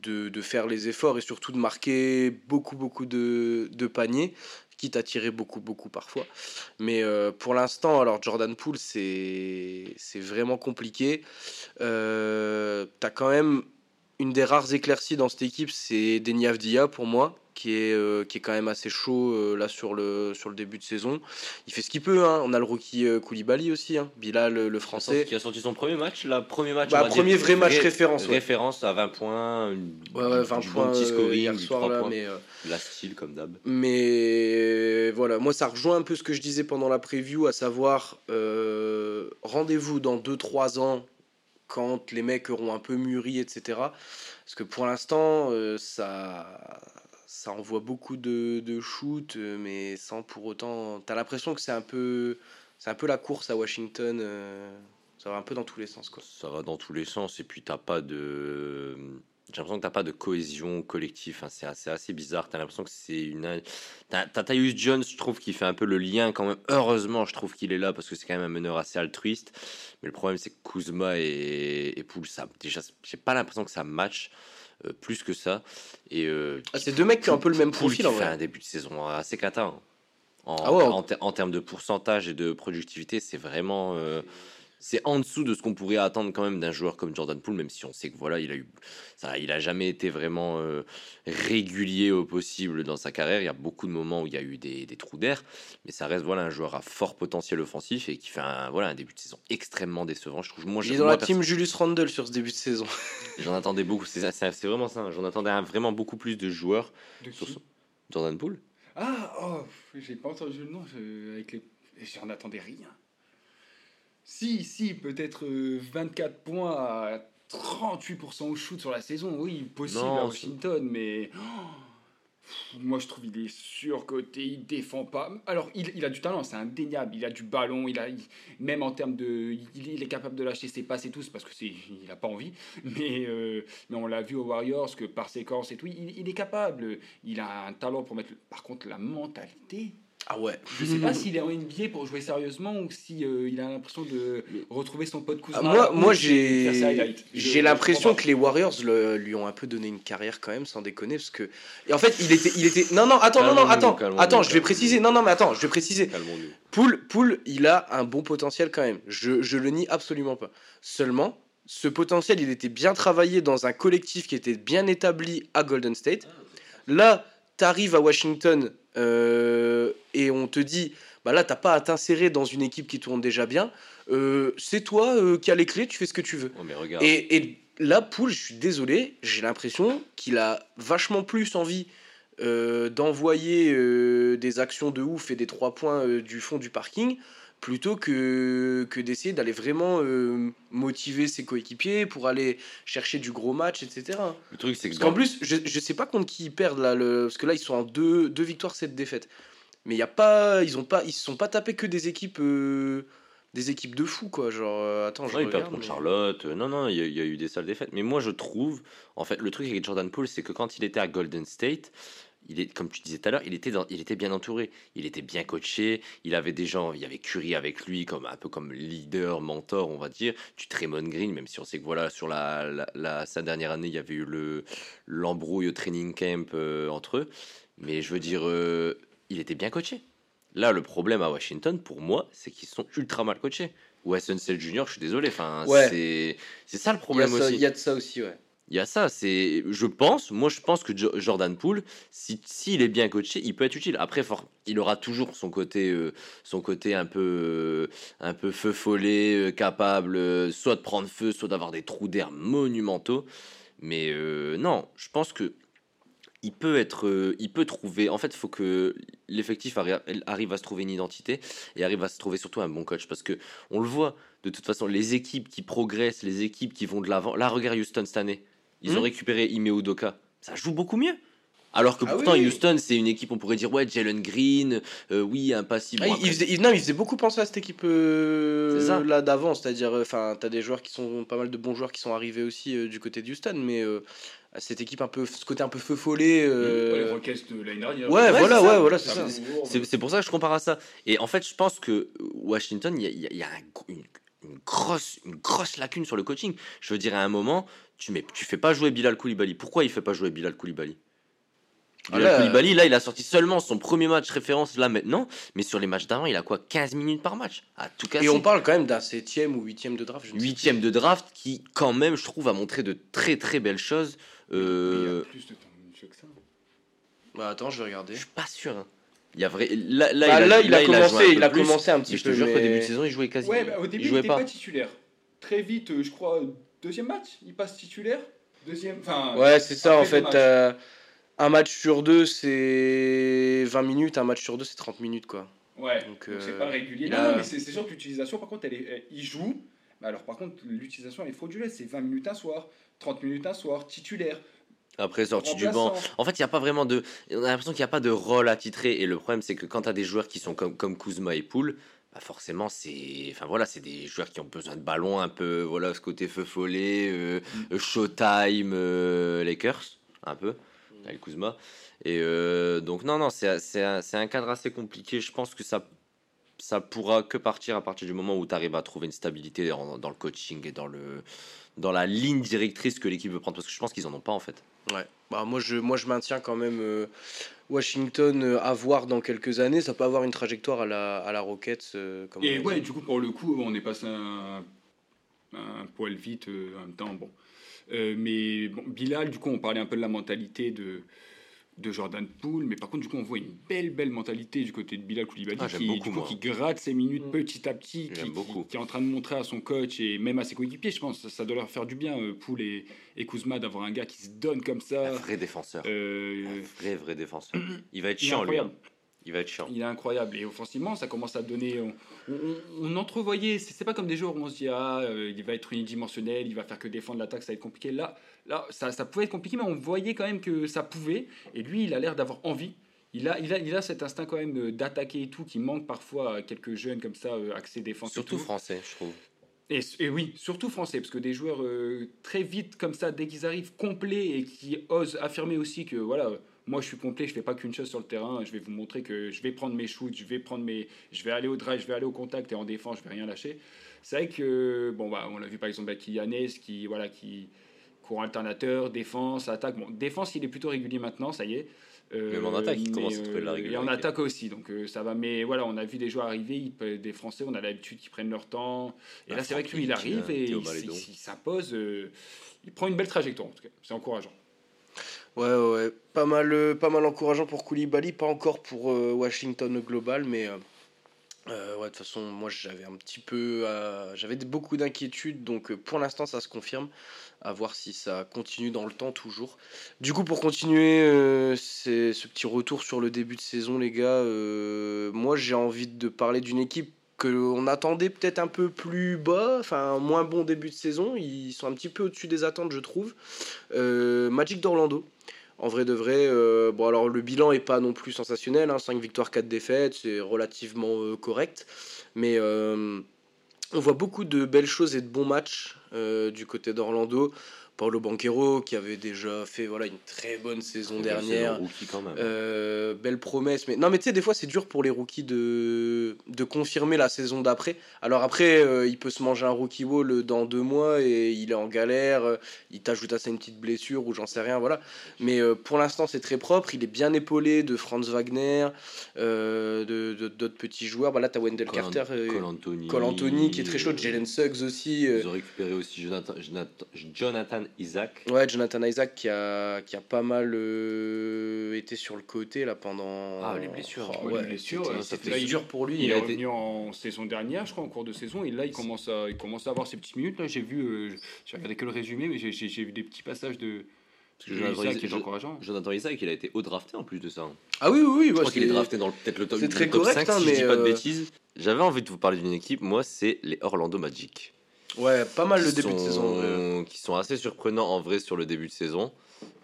de, faire les efforts et surtout de marquer beaucoup beaucoup de, de paniers, quitte à tirer beaucoup beaucoup parfois. Mais euh, pour l'instant, alors Jordan Poole, c'est vraiment compliqué. Euh, tu as quand même une des rares éclaircies dans cette équipe, c'est Denis Avdia pour moi, qui est, euh, qui est quand même assez chaud euh, là sur le, sur le début de saison. Il fait ce qu'il peut. Hein. On a le rookie euh, Koulibaly aussi, hein. Bilal le français. Qui a sorti son premier match, la premier match. Bah, premier vrai match référence. Référence à 20 points. Ouais, ouais, 20 points petit scoring, hier soir là, mais la style comme d'hab. Mais voilà, moi ça rejoint un peu ce que je disais pendant la preview, à savoir rendez-vous dans 2-3 ans quand les mecs auront un peu mûri, etc. Parce que pour l'instant, euh, ça, ça envoie beaucoup de, de shoot, euh, mais sans pour autant. T'as l'impression que c'est un peu, c'est un peu la course à Washington. Euh, ça va un peu dans tous les sens, quoi. Ça va dans tous les sens, et puis t'as pas de j'ai l'impression que t'as pas de cohésion collective. C'est assez, assez, bizarre. T'as l'impression que c'est une. T'as Tyus Jones, je trouve, qui fait un peu le lien quand même. Heureusement, je trouve qu'il est là parce que c'est quand même un meneur assez altruiste. Mais le problème, c'est que Kuzma et, et Poul, ça, déjà, j'ai pas l'impression que ça match. Euh, plus que ça. Et euh, ah, c'est deux mecs qui ont un peu le même profil en fait un début de saison assez cata. Hein. En, ah en, en, termes de pourcentage et de productivité, c'est vraiment. Euh, c'est en dessous de ce qu'on pourrait attendre quand même d'un joueur comme Jordan Poole, même si on sait que voilà, il a eu, ça, il a jamais été vraiment euh, régulier au possible dans sa carrière. Il y a beaucoup de moments où il y a eu des, des trous d'air, mais ça reste voilà un joueur à fort potentiel offensif et qui fait un voilà un début de saison extrêmement décevant. Je trouve. Moi, il est dans la team Julius Randle sur ce début de saison. J'en attendais beaucoup. C'est c'est vraiment ça. J'en attendais vraiment beaucoup plus de joueurs. sur Jordan Poole. Ah oh, j'ai pas entendu le nom avec les. J'en attendais rien. Si, si, peut-être 24 euh, points à 38% au shoot sur la saison, oui, possible à Washington, mais oh, moi je trouve qu'il est surcoté, il défend pas. Alors il, a du talent, c'est indéniable, il a du ballon, il a même en termes de, il, est capable de lâcher ses passes et tout, parce que c'est, il a pas envie, mais euh, mais on l'a vu aux Warriors que par séquence et tout, il, il est capable, il a un talent pour mettre, par contre la mentalité. Ah ouais. Je sais pas s'il est en NBA pour jouer sérieusement ou si euh, il a l'impression de retrouver son pote cousin. moi, moi j'ai j'ai l'impression que les Warriors lui ont un peu donné une carrière quand même, sans déconner, parce que et en fait il était il était non non attends non non attends attends je vais préciser non non mais attends je vais préciser. Poul Poul il a un bon potentiel quand même. Je je le nie absolument pas. Seulement ce potentiel il était bien travaillé dans un collectif qui était bien établi à Golden State. Là tu arrives à Washington euh, et on te dit, bah là, t'as pas à t'insérer dans une équipe qui tourne déjà bien. Euh, c'est toi euh, qui as les clés, tu fais ce que tu veux. Oh, et, et, là, Poul, je suis désolé, j'ai l'impression qu'il a vachement plus envie d'envoyer des actions de ouf et des trois points du fond du parking plutôt que, que d'essayer d'aller vraiment euh, motiver ses coéquipiers pour aller chercher du gros match, etc. Le truc, c'est que. Parce qu'en plus, je, je sais pas contre qui ils perdent là, le, parce que là, ils sont en deux, deux victoires, sept défaites. Mais y a pas, ils ont pas, ils se sont pas tapés que des équipes. Euh, des équipes de fous quoi genre euh, attends je ils perdent contre Charlotte non non il y, y, a eu des sales défaites mais moi je trouve en fait le truc avec Jordan Poole c'est que quand il était à Golden State il est, comme tu disais tout à l'heure, il était, il était bien entouré, il était bien coaché, il avait des gens, il y avait Curry avec lui, comme un peu comme leader, mentor, on va dire. Tu Tremon Green, même si on sait que voilà, sur la, la, sa dernière année, il y avait eu le l'embrouille au training camp euh, entre eux. Mais je veux dire, euh, il était bien coaché. Là, le problème à Washington, pour moi, c'est qu'ils sont ultra mal coachés. Wes Unseld Jr., je suis désolé. Enfin, c'est ça le problème aussi. Il y a de ça aussi, ouais. Il y a ça, c'est, je pense, moi je pense que Jordan Poole, si s'il est bien coaché, il peut être utile. Après, fort, il aura toujours son côté, euh, son côté un peu, euh, un peu feu follet, euh, capable soit de prendre feu, soit d'avoir des trous d'air monumentaux. Mais non, je pense que il peut être, il peut trouver. En fait, il faut que l'effectif arrive à se trouver une identité et arrive à se trouver surtout un bon coach parce que on le voit. De toute façon, les équipes qui progressent, les équipes qui vont de l'avant. Là, regarde Houston cette année. Ils ont hmm. récupéré Ime Udoka. Ça joue beaucoup mieux. Alors que ah pourtant, Houston, c'est une équipe, on pourrait dire, ouais, Jalen Green, euh, oui, un passif. Ah, il, faisait, non, il faisait beaucoup penser à cette équipe euh, là d'avant, c'est-à-dire, euh, enfin, t'as des joueurs qui sont, pas mal de bons joueurs qui sont arrivés aussi du côté de Houston, mais cette équipe un peu, ce côté un peu feu follet. les Rockets de l'année dernière. Ouais, voilà, ouais, voilà, c'est ça. C'est pour ça que je compare à ça. Et en fait, je pense que Washington, il y a, y a une, une, grosse, une grosse lacune sur le coaching. Je veux dire, à un moment, tu mets, tu fais pas jouer Bilal Koulibaly. Pourquoi il fait pas jouer Bilal Koulibaly? Ah Bilal Koulibaly, là, il a sorti seulement son premier match référence là maintenant, mais sur les matchs d'avant, il a quoi? 15 minutes par match à tout Et on parle quand même d'un septième ou huitième de draft. Huitième de draft qui, quand même, je trouve, a montré de très très belles choses. Euh... Il y a plus de temps que ça. Bah attends, je vais regarder. Je suis pas sûr. Hein. Il y a vrai. Là, là, bah, il, a, il, a, commencé, il a commencé un petit peu. Je te jure qu'au début de saison, il jouait quasi. Ouais, bah, au début, il, n'était pas. titulaire. Très vite, euh, je crois, deuxième match, il passe titulaire. Deuxième, enfin. Ouais, c'est ça en fait. Euh, un match sur deux, c'est 20 minutes. Un match sur deux, c'est 30 minutes, quoi. Ouais. Donc, c'est pas euh, régulier. Non, mais c'est sûr que l'utilisation, par contre, elle est, il joue. Mais alors, par contre, l'utilisation est frauduleuse. C'est 20 minutes un soir, 30 minutes un soir, titulaire. Après, sortie du banc. En fait, il n'y a pas vraiment de. On a l'impression qu'il n'y a pas de rôle à titrer. Et le problème, c'est que quand tu as des joueurs qui sont comme, comme Kuzma et Poul, bah forcément c'est enfin voilà c'est des joueurs qui ont besoin de ballon un peu voilà ce côté feu follet euh, mm. showtime euh, Lakers un peu mm. avec Kuzma et euh, donc non non c'est c'est un, un, cadre assez compliqué je pense que ça ça pourra que partir à partir du moment où tu arrives à trouver une stabilité dans, dans, le coaching et dans le dans la ligne directrice que l'équipe veut prendre parce que je pense qu'ils en ont pas en fait ouais bah moi je moi je maintiens quand même Washington euh, à voir dans quelques années. Ça peut avoir une trajectoire à la, à la Rockets. Euh, et ouais, du coup, pour le coup, on est passé un, un poil vite euh, en même temps. Bon. mais bon, Bilal, du coup, on parlait un peu de la mentalité de, de Jordan Poole, mais par contre, du coup, on voit une belle, belle mentalité du côté de Bilal Koulibaly ah, qui, qui gratte ses minutes mm. petit à petit, qui, qui, est en train de montrer à son coach et même à ses coéquipiers, je pense, ça, ça doit leur faire du bien, euh, Poole et, et Kuzma, d'avoir un gars qui se donne comme ça. Un vrai défenseur. Euh, un vrai, vrai défenseur. Il va être chiant, lui. Hein. Il va être chiant. Il est incroyable. Et offensivement, ça commence à donner. On, on, entrevoyait. C'est pas comme des jours où on se dit ah, euh, il va être unidimensionnel, il va faire que défendre l'attaque, ça va être compliqué. Là, là, ça, ça pouvait être compliqué, mais on voyait quand même que ça pouvait. Et lui, il a l'air d'avoir envie. Il a, il, a, il a cet instinct quand même euh, d'attaquer et tout qui manque parfois à quelques jeunes comme ça, euh, axés défense. Surtout français, je trouve. Et, et, oui, surtout français, parce que des joueurs très vite comme ça, dès qu'ils arrivent complets et qui osent affirmer aussi que voilà, moi je suis complet, je fais pas qu'une chose sur le terrain, je vais vous montrer que je vais prendre mes shoots, je vais prendre mes je vais aller au drive, je vais aller au contact et en défense, je vais rien lâcher. C'est vrai que bon bah on l'a vu par exemple avec Yannes qui voilà qui courant alternateur, défense, attaque. Bon, défense, il est plutôt régulier maintenant, ça y est. Euh, Même en attaque, il commence à trouver de la régularité. Et en attaque aussi, donc euh, ça va. Mais voilà, on a vu des joueurs arriver, des Français, on a l'habitude qu'ils prennent leur temps. Et là, c'est vrai que lui, il arrive et il, il s'impose. Euh, il prend une belle trajectoire, en tout cas. C'est encourageant. Ouais, ouais, pas mal, euh, pas mal encourageant pour Koulibaly, pas encore pour euh, Washington global, mais euh, ouais, de toute façon, moi j'avais un petit peu, j'avais beaucoup d'inquiétudes, donc pour l'instant ça se confirme, à voir si ça continue dans le temps toujours. Du coup, pour continuer c'est ce petit retour sur le début de saison, les gars, moi j'ai envie de parler d'une équipe qu'on attendait peut-être un peu plus bas, enfin moins bon début de saison. Ils sont un petit peu au-dessus des attentes, je trouve. Euh, Magic d'Orlando. En vrai de vrai, euh, le bilan est pas non plus sensationnel, hein, 5 victoires, 4 défaites, c'est relativement euh, correct. Mais on voit beaucoup de belles choses et de bons matchs du côté d'Orlando. Paulo Banquero qui avait déjà fait voilà une très bonne saison dernière. Quand même. Euh, belle promesse, mais non mais tu sais des fois c'est dur pour les rookies de, de confirmer la saison d'après. Alors après euh, il peut se manger un rookie wall dans deux mois et il est en galère, euh, il t'ajoute à ça une petite blessure ou j'en sais rien voilà. Mais pour l'instant c'est très propre, il est bien épaulé de Franz Wagner, de d'autres petits joueurs. Bah, là t'as Wendell Carter, Cole Anthony, qui est très chaud, Jalen Suggs aussi. Ils ont récupéré aussi Jonathan, Jonathan Isaac. Ouais, Jonathan Isaac qui a, qui a pas mal euh, été sur le côté là pending Ah, les blessures. Oh, ouais, les blessures, c'était dur pour lui. Il, est revenu en saison dernière, je crois, en cours de saison, et là il commence à, il commence à avoir ses petites minutes. Là, j'ai vu, euh, j'ai regardé que le résumé, mais j'ai vu des petits passages de. Jonathan Isaac, qui est encourageant. Jonathan Isaac, il a été haut drafté en plus de ça. Ah oui, oui, oui. Je crois qu'il est drafté dans peut-être le top, très top 5, hein, si je dis pas de euh, bêtises. J'avais envie de vous parler d'une équipe, moi, c'est les Orlando Magic. Ouais, pas mal le début de saison. Qui sont assez surprenants en vrai sur le début de saison.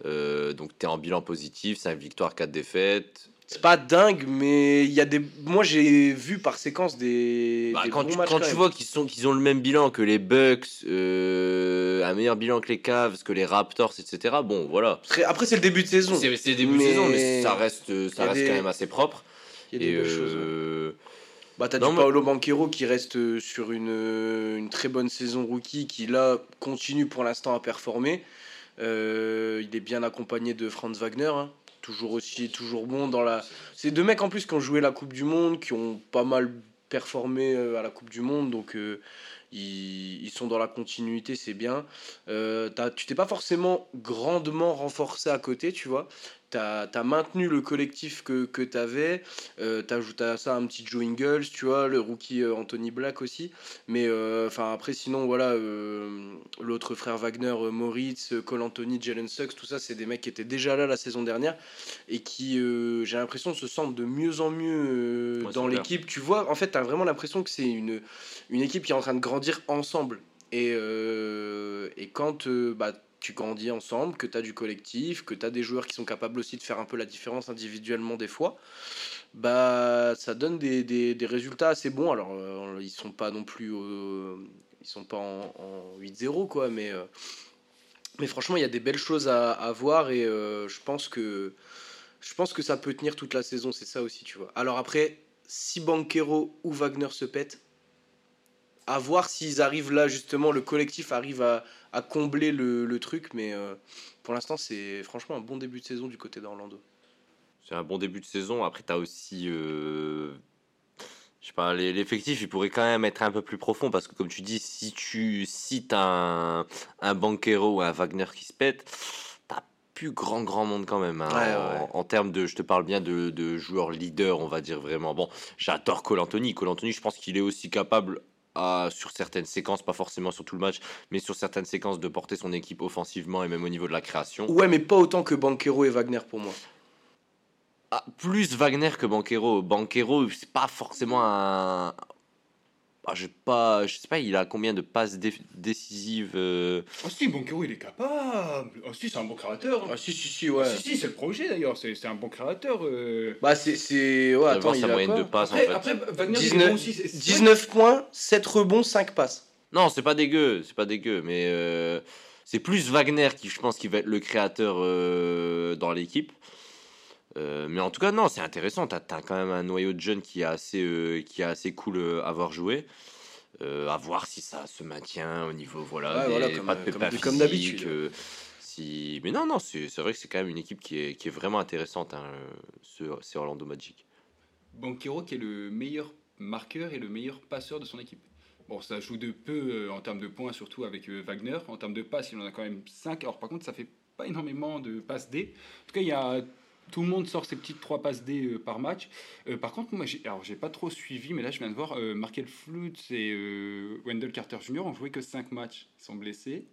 Euh, donc tu es en bilan positif, 5 victoires, 4 défaites. C'est pas dingue, mais il y a des. Moi, j'ai vu par séquence des. Bah, quand, tu, quand tu, vois qu'ils sont qu'ils ont le même bilan que les Bucks, euh, un meilleur bilan que les Cavs, que les Raptors, etc. Bon, voilà. Après, c'est le début de saison. C'est le début de saison, mais ça reste, ça reste quand même assez propre. Il y a des Et, choses. Euh, bah, t'as du Paolo Banquero qui reste euh, sur une, euh, une, très bonne saison rookie, qui là continue pour l'instant à performer. Euh, il est bien accompagné de Franz Wagner, hein. toujours aussi toujours bon dans la. C'est deux mecs en plus qui ont joué la Coupe du Monde, qui ont pas mal performé à la Coupe du Monde, donc ils, ils, sont dans la continuité, c'est bien. tu t'es pas forcément grandement renforcé à côté, tu vois tu as, maintenu le collectif que, que tu avais, euh, tu ajoutes à ça un petit Joe Ingles, tu vois, le rookie euh, Anthony Black aussi. Mais euh, enfin après, sinon, voilà, euh, l'autre frère Wagner, Moritz, Cole Anthony, Jalen Suggs, tout ça, c'est des mecs qui étaient déjà là la saison dernière et qui, j'ai l'impression, se sentent de mieux en mieux dans l'équipe. Tu vois, en fait, tu as vraiment l'impression que c'est une, une équipe qui est en train de grandir ensemble. Et, et quand bah, tu grandis ensemble, que tu as du collectif, que tu as des joueurs qui sont capables aussi de faire un peu la différence individuellement des fois, bah ça donne des, des, des résultats assez bons. Alors euh, ils sont pas non plus ils sont pas en, 8-0 quoi, mais euh, mais franchement il y a des belles choses à, à voir et euh, je pense que je pense que ça peut tenir toute la saison, c'est ça aussi, tu vois. Alors après, si Banquero ou Wagner se pètent, à voir s'ils arrivent là, justement, le collectif arrive à, à combler le, le, truc, mais euh, pour l'instant, c'est franchement un bon début de saison du côté d'Orlando. C'est un bon début de saison. Après, tu as aussi. Euh, je sais pas, l'effectif, il pourrait quand même être un peu plus profond parce que, comme tu dis, si tu cites un, un Banquero ou un Wagner qui se pète, plus grand, grand monde quand même. Hein, en, termes de. Je te parle bien de, de joueurs leaders, on va dire vraiment. Bon, j'adore. Cole Anthony, je pense qu'il est aussi capable sur certaines séquences, pas forcément sur tout le match, mais sur certaines séquences de porter son équipe offensivement et même au niveau de la création. Ouais, mais pas autant que Banquero et Wagner pour moi. Ah, plus Wagner que Banquero. Banquero, c'est pas forcément un, ah, je pas, je sais pas, il a combien de passes décisives euh... Ah si, Banquero, il est capable. Ah si, c'est un bon créateur. Ah si, si, si, ouais. Ah, si, si, c'est le projet d'ailleurs. C'est un bon créateur. Euh... Bah c'est, c'est, ouais, attends, il sa moyenne de passes après, en fait. Après, Wagner, 19, bon aussi, 19 points, 7 rebonds, 5 passes. Non, c'est pas dégueu, c'est pas dégueu, mais euh, c'est plus Wagner qui, je pense, qui va être le créateur euh, dans l'équipe. Euh, mais en tout cas, non, c'est intéressant. Tu as, quand même un noyau de jeunes qui est assez, euh, qui est assez cool euh, à voir jouer. à voir si ça se maintient au niveau voilà, comme, pas de comme, d'habitude. si... Mais non, non, c'est vrai que c'est quand même une équipe qui est, qui est vraiment intéressante, hein, c'est Orlando Magic. Banquero qui est le meilleur marqueur et le meilleur passeur de son équipe. Bon, ça joue de peu en termes de points, surtout avec Wagner. En termes de passes, il en a quand même 5. Alors par contre, ça fait pas énormément de passes D. En tout cas, il y a tout le monde sort ses petites trois passes D euh, par match. Euh, par contre, moi, j'ai, alors j'ai pas trop suivi, mais là, je viens de voir, euh, Markel Flutz et Wendell Carter Jr. ont joué que 5 matchs. Ils sont blessés.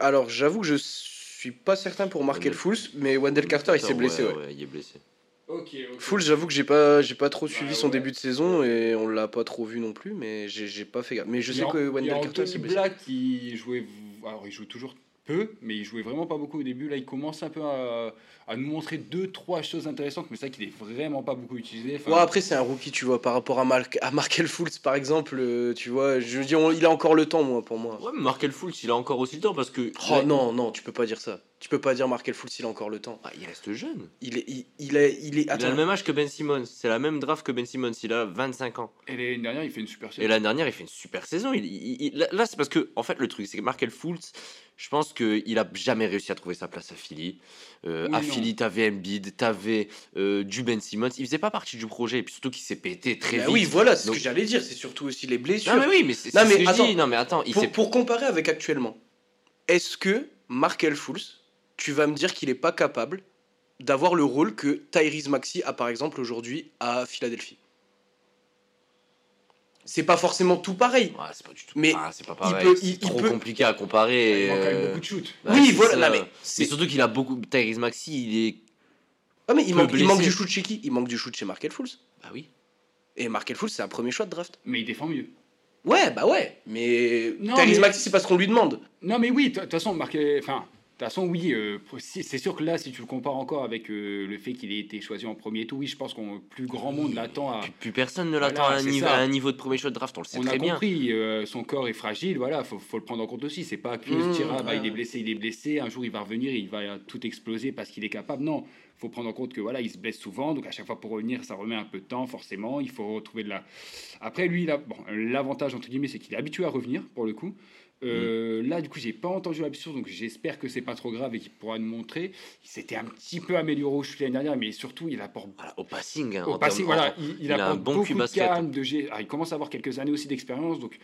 alors, j'avoue que je suis pas certain pour Markel Fultz, mais Wendell Carter, il s'est blessé. Ouais, il est blessé. Ok. j'avoue que j'ai pas, j'ai pas trop suivi son début de saison et on l'a pas trop vu non plus, mais j'ai, pas fait gaffe. Mais je sais que Wendell Carter s'est blessé. Black qui jouait, alors il joue toujours peu, mais il jouait vraiment pas beaucoup au début. Là, il commence un peu à, à nous montrer deux, trois choses intéressantes, mais c'est vrai qu'il est vraiment pas beaucoup utilisé. Enfin, après, c'est un rookie, tu vois, par rapport à, Mark, à Markel Fultz, par exemple, euh, tu vois, je veux dire, il a encore le temps, moi, pour moi. Ouais, mais Markel Fultz, il a encore aussi le temps parce que. Oh non, non, tu peux pas dire ça. Tu peux pas dire Markel Fultz, il a encore le temps. Ah, il reste jeune. Il est, il, il est, il est. Attends. Il a le même âge que Ben Simmons. C'est la même draft que Ben Simmons. Il a 25 ans. Et l'année dernière, il fait une super saison. Et l'année dernière, il fait une super saison. Il, là, c'est parce que, en fait, le truc, c'est que Markel Fultz, je pense qu'il a jamais réussi à trouver sa place à Philly. Euh, à Philly, t'avais Embiid, t'avais euh, du Ben Simmons. Il faisait pas partie du projet, et puis surtout qu'il s'est pété très bah vite. Oui, voilà, c'est ce que j'allais dire. C'est surtout aussi les blessures. Non, mais oui, mais c'est ce attends, Non, mais attends. Il pour, pour, comparer avec actuellement, est-ce que Markel Fultz, tu vas me dire qu'il est pas capable d'avoir le rôle que Tyrese Maxi a par exemple aujourd'hui à Philadelphie? C'est pas forcément tout pareil. Ouais, c'est pas du tout. Mais c'est pas pareil. C'est trop compliqué à comparer. Il manque quand même beaucoup de shoots. Bah, oui, voilà. mais, surtout qu'il a beaucoup. Tyrese Maxi, il est. Ah, mais il manque, il manque, du shoot chez qui? Il manque du shoot chez Markel Fultz. Bah oui. Et Markel Fultz, c'est un premier choix de draft. Mais il défend mieux. Ouais, bah ouais. Mais Tyrese Maxi, c'est pas ce qu'on lui demande. Non, mais oui, de toute façon, Markel. Enfin toute façon, oui, euh, c'est sûr que là, si tu le compares encore avec euh, le fait qu'il ait été choisi en premier tout, oui, je pense qu'on plus grand monde l'attend à. Plus, personne ne l'attend à, un niveau, de premier choix de draft, on le sait très bien. On a compris, euh, son corps est fragile, voilà, faut, faut le prendre en compte aussi. C'est pas que mmh, se bah, il est blessé, il est blessé, un jour il va revenir, il va tout exploser parce qu'il est capable. Non, faut prendre en compte que voilà, il se blesse souvent, donc à chaque fois pour revenir, ça remet un peu de temps, forcément. Il faut retrouver de la. Après, lui, bon, l'avantage entre guillemets, c'est qu'il est habitué à revenir pour le coup. Euh, là, du coup, j'ai pas entendu la blessure, donc j'espère que c'est pas trop grave et qu'il pourra nous montrer. Il s'était un petit peu amélioré au l'année dernière, mais surtout, il apporte au passing. Hein, au passing, voilà, il, a un bon beaucoup de calme, de ah, il commence à avoir quelques années aussi d'expérience, donc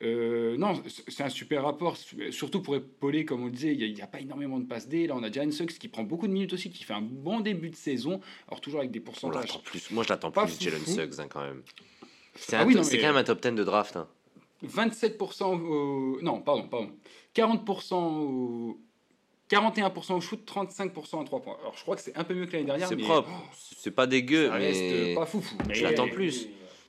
euh, non, c'est un super rapport, surtout pour épauler, comme on le disait, il n'y a, pas énormément de passes D. Là, on a Jalen Suggs qui prend beaucoup de minutes aussi, qui fait un bon début de saison, alors toujours avec des pourcentages. Plus. Moi, je l'attends plus, Jalen Suggs, hein, quand même. C'est ah quand même un top 10 de draft. Hein. 27% au... Non, pardon, pardon. 40% au... 41% au shoot, 35% à 3 points. Alors je crois que c'est un peu mieux que l'année dernière. C'est propre, c'est pas dégueu, ça mais... pas foufou. Mais... Je l'attends plus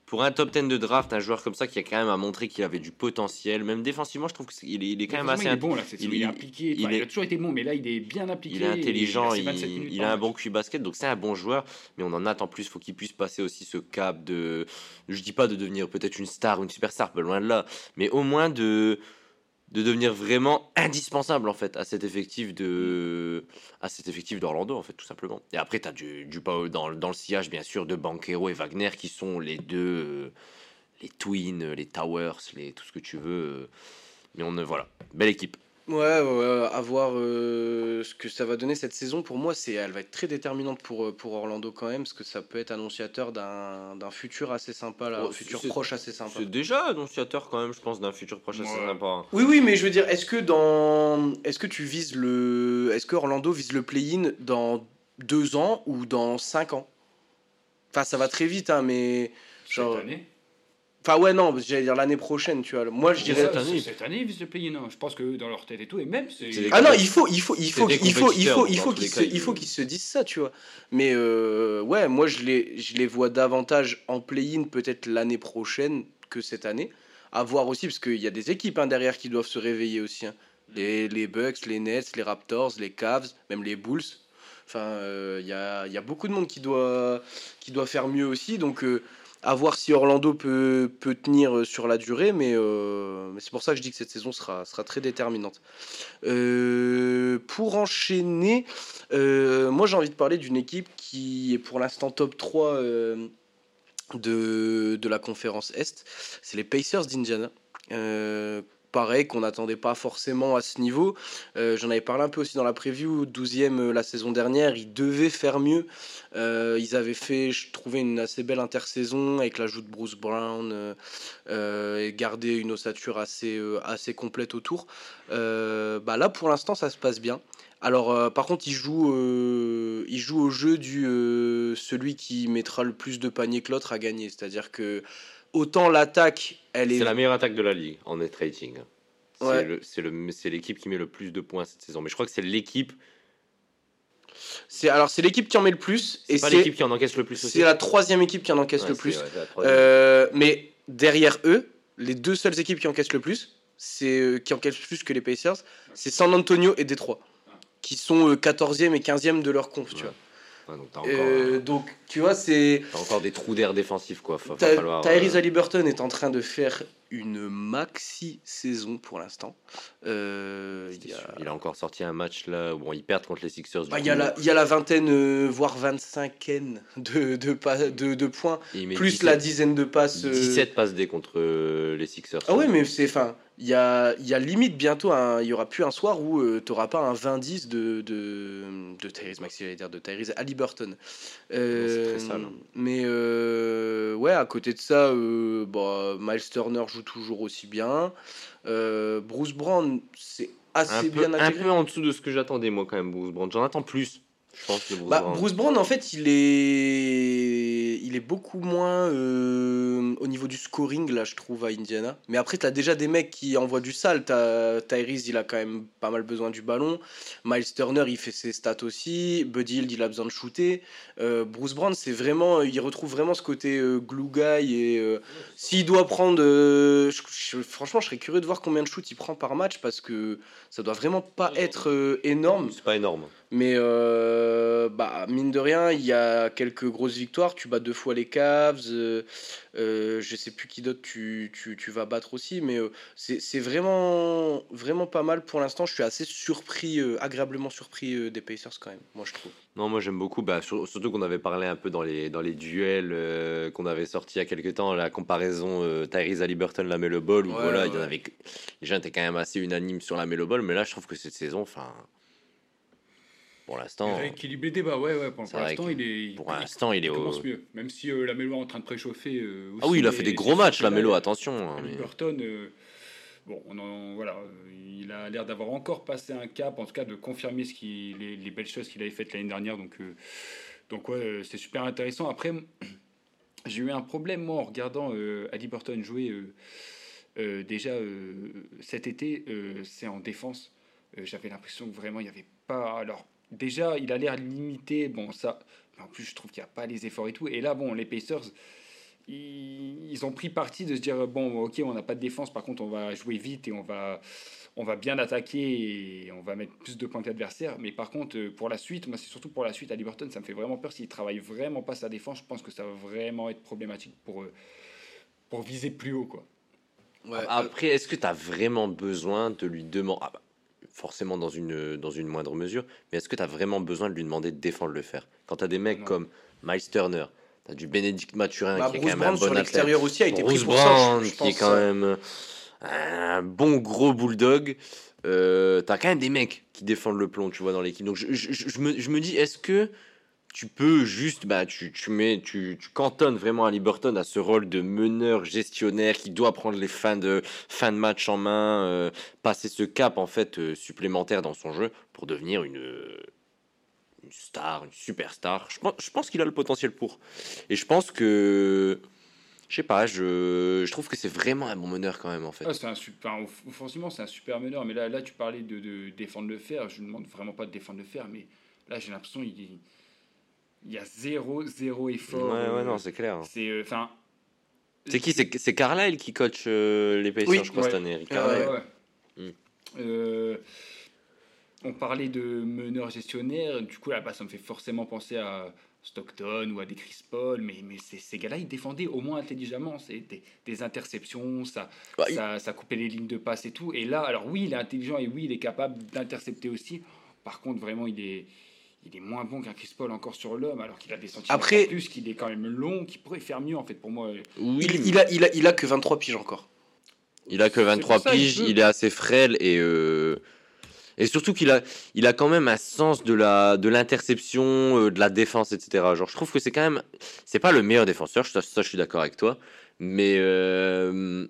pour un top 10 de draft, un joueur comme ça qui a quand même à montrer qu'il avait du potentiel, même défensivement, je trouve qu'il est, il est quand même assez. Il est bon là, il, est impliqué. Il, a toujours été bon, mais là il est bien appliqué. Il est intelligent, il, a un bon QI basket, donc c'est un bon joueur, mais on en attend plus. Il faut qu'il puisse passer aussi ce cap de. Je dis pas de devenir peut-être une star ou une superstar, pas loin de là, mais au moins de de devenir vraiment indispensable en fait à cet effectif de à cet effectif d'Orlando en fait tout simplement. Et après tu as du, du dans, dans le sillage bien sûr de Banquero et Wagner qui sont les deux euh, les Twins, les Towers, les tout ce que tu veux mais on voilà, belle équipe. Ouais, ouais, à voir euh, ce que ça va donner cette saison. Pour moi, c'est, elle va être très déterminante pour, euh, pour Orlando quand même, parce que ça peut être annonciateur d'un, d'un futur assez sympa, là, un futur proche assez sympa. C'est déjà annonciateur quand même, je pense, d'un futur proche assez sympa. Hein. Oui, oui, mais je veux dire, est-ce que dans, est-ce que tu vises le, est-ce que Orlando vise le play-in dans deux ans ou dans cinq ans? Enfin, ça va très vite, hein, mais genre. Cette année Enfin ouais non, j'allais dire l'année prochaine, tu vois. Moi je dirais cette année, cette année ils se payer non. Je pense que dans leur tête et tout et même c'est Ah non, il faut il faut il faut il faut il faut il faut qu'ils se il faut qu'ils se disent ça, tu vois. Mais euh, ouais, moi je les je les vois davantage en play-in peut-être l'année prochaine que cette année. À voir aussi parce qu'il y a des équipes hein, derrière qui doivent se réveiller aussi. Hein. Les, les Bucks, les Nets, les Raptors, les Cavs, même les Bulls. Enfin, euh, il y, a, y, a, beaucoup de monde qui doit, qui doit faire mieux aussi. Donc, euh, à voir si Orlando peut, peut tenir euh, sur la durée, euh, mais, c'est pour ça que je dis que cette saison sera, sera très déterminante. Euh, pour enchaîner, moi j'ai envie de parler d'une équipe qui est pour l'instant top 3 de, de la conférence Est. C'est les Pacers d'Indiana pareil, qu'on n'attendait pas forcément à ce niveau. Euh, j'en avais parlé un peu aussi dans la preview, 12e euh, la saison dernière, ils devaient faire mieux. Euh, ils avaient fait, je trouvais, une assez belle intersaison avec l'ajout de Bruce Brown et garder une ossature assez, assez complète autour. bah là, pour l'instant, ça se passe bien. Alors, par contre, il joue, il joue au jeu du celui qui mettra le plus de paniers que l'autre à gagner. C'est-à-dire que autant l'attaque, elle est. C'est la meilleure attaque de la ligue en net rating. C'est l'équipe qui met le plus de points cette saison. Mais je crois que c'est l'équipe. C'est alors c'est l'équipe qui en met le plus et c'est l'équipe qui en encaisse le plus. C'est la troisième équipe qui en encaisse le plus. Euh, mais derrière eux, les deux seules équipes qui encaissent le plus, c'est qui encaissent plus que les Pacers, c'est San Antonio et Détroit, qui sont 14e et 15e de leur conf, tu vois donc, euh, donc, tu vois, c'est. T'as encore des trous d'air défensifs, quoi. Faut, falloir, Tyrese euh, est en train de faire une maxi saison pour l'instant. Euh, il, a... encore sorti un match là où ils perdent contre les Sixers. Bah, il, y a la, il y a la vingtaine, euh, voire 25 de, de, de, de points, plus la dizaine de passes. 17 passes D contre les Sixers. Ah oui, mais c'est fin il y a, y a, limite bientôt, il y aura plus un soir où euh, tu n'auras pas un 20-10 de, de, de Tyrese Maxi, dire de Tyrese Halliburton. Euh, hein. mais euh, ouais, à côté de ça, bah, Miles Turner joue toujours aussi bien. Bruce Brown, c'est assez bien Un peu en dessous de ce que j'attendais, moi, quand même, Bruce Brown. J'en attends plus. Bruce, bah, Brown. Bruce Brown, en fait, il est, il est beaucoup moins euh, au niveau du scoring, là, je trouve, à Indiana. Mais après, tu as déjà des mecs qui envoient du sale. Tyrese, il a quand même pas mal besoin du ballon. Miles Turner, il fait ses stats aussi. Buddy Hield, il a besoin de shooter. Euh, Bruce Brown, c'est vraiment, il retrouve vraiment ce côté euh, glue guy. Et s'il doit prendre. franchement, je serais curieux de voir combien de shoots il prend par match parce que ça doit vraiment pas être énorme. C'est pas énorme. Mais euh, bah, mine de rien, il y a quelques grosses victoires. Tu bats deux fois les Cavs. Euh, euh, je sais plus qui d'autre tu, tu, tu, vas battre aussi. Mais euh, c'est vraiment, vraiment pas mal pour l'instant. Je suis assez surpris, agréablement surpris des Pacers quand même, moi je trouve. Non, moi j'aime beaucoup. Bah, surtout qu'on avait parlé un peu dans les, dans les duels qu'on avait sortis il y a quelques temps. La comparaison Tyrese Halliburton, la Melo Ball. Où voilà, Il y en avait, les gens étaient quand même assez unanimes sur la Melo Ball. Mais là, je trouve que cette saison, enfin pour l'instant. Rééquilibrer le débat, ouais, ouais. Pour, l'instant, il est. Pour l'instant, il, est commence mieux. Même si euh, la Mélo est en train de préchauffer. Euh, ah oui, il a fait des gros matchs, la Mélo, attention. Hein, Burton, euh, bon, on voilà, il a l'air d'avoir encore passé un cap, en tout cas de confirmer ce qui, les, les belles choses qu'il avait faites l'année dernière. Donc, donc ouais, c'est super intéressant. Après, j'ai eu un problème, moi, en regardant Ali Burton jouer déjà cet été, c'est en défense. J'avais l'impression que vraiment il n'y avait pas. Alors, déjà, il a l'air limité. Bon, ça. en plus, je trouve qu'il n'y a pas les efforts et tout. Et là, bon, les Pacers, ils, ont pris parti de se dire bon, ok, on n'a pas de défense. Par contre, on va jouer vite et on va, on va bien attaquer et on va mettre plus de points que l'adversaire. Mais par contre, pour la suite, moi, c'est surtout pour la suite à Liberton, ça me fait vraiment peur. S'il travaille vraiment pas sa défense, je pense que ça va vraiment être problématique pour, euh, pour viser plus haut, quoi. Après, est-ce que tu as vraiment besoin de lui demander? Ah bah, forcément dans une, dans une moindre mesure, mais est-ce que tu as vraiment besoin de lui demander de défendre le faire Quand tu as des mecs comme Miles Turner, tu as du Bénédicte Mathurin bah, qui est quand même un bon l'extérieur aussi a été pris pour ça, qui est quand même un bon gros bulldog. Euh, tu as quand même des mecs qui défendent le plomb, tu vois, dans l'équipe. Donc je, je, me, je me dis, est-ce que tu peux juste, bah, tu, tu mets, tu, tu cantonnes vraiment à Liberton à ce rôle de meneur gestionnaire qui doit prendre les fins de, fin de match en main, euh, passer ce cap en fait euh, supplémentaire dans son jeu pour devenir une, une star, une superstar. Je pense, je pense qu'il a le potentiel pour. Et je pense que, je sais pas, je, je trouve que c'est vraiment un bon meneur quand même en fait. Ah, un super, forcément c'est un super meneur, mais là, là tu parlais de, de défendre le fer. Je ne demande vraiment pas de défendre le fer, mais là j'ai l'impression qu'il il y a zéro, zéro effort. Ouais, ouais, non, c'est clair. C'est euh, c'est qui? C'est Carlisle qui coach euh, les Pacers, je crois, cette année. ouais, hmm. euh, on parlait de meneur gestionnaire. Du coup, là-bas, ça me fait forcément penser à Stockton ou à des Chris Paul. Mais, mais ces gars-là, ils défendaient au moins intelligemment. C'est des, des, interceptions, ça, bah, ça, ça coupait les lignes de passe et tout. Et là, alors oui, il est intelligent et oui, il est capable d'intercepter aussi. Par contre, vraiment, il est il est moins bon qu'un Chris Paul encore sur l'homme, alors qu'il a des sentiments Après, plus, qu'il est quand même long, qu'il pourrait faire mieux en fait pour moi. Oui, il, a, il, a, il a que 23 piges encore. Il a que 23 piges, il, est assez frêle et euh, et surtout qu'il a il a quand même un sens de la de l'interception, euh, de la défense, etc. Genre je trouve que c'est quand même c'est pas le meilleur défenseur, ça, ça je suis d'accord avec toi, mais euh,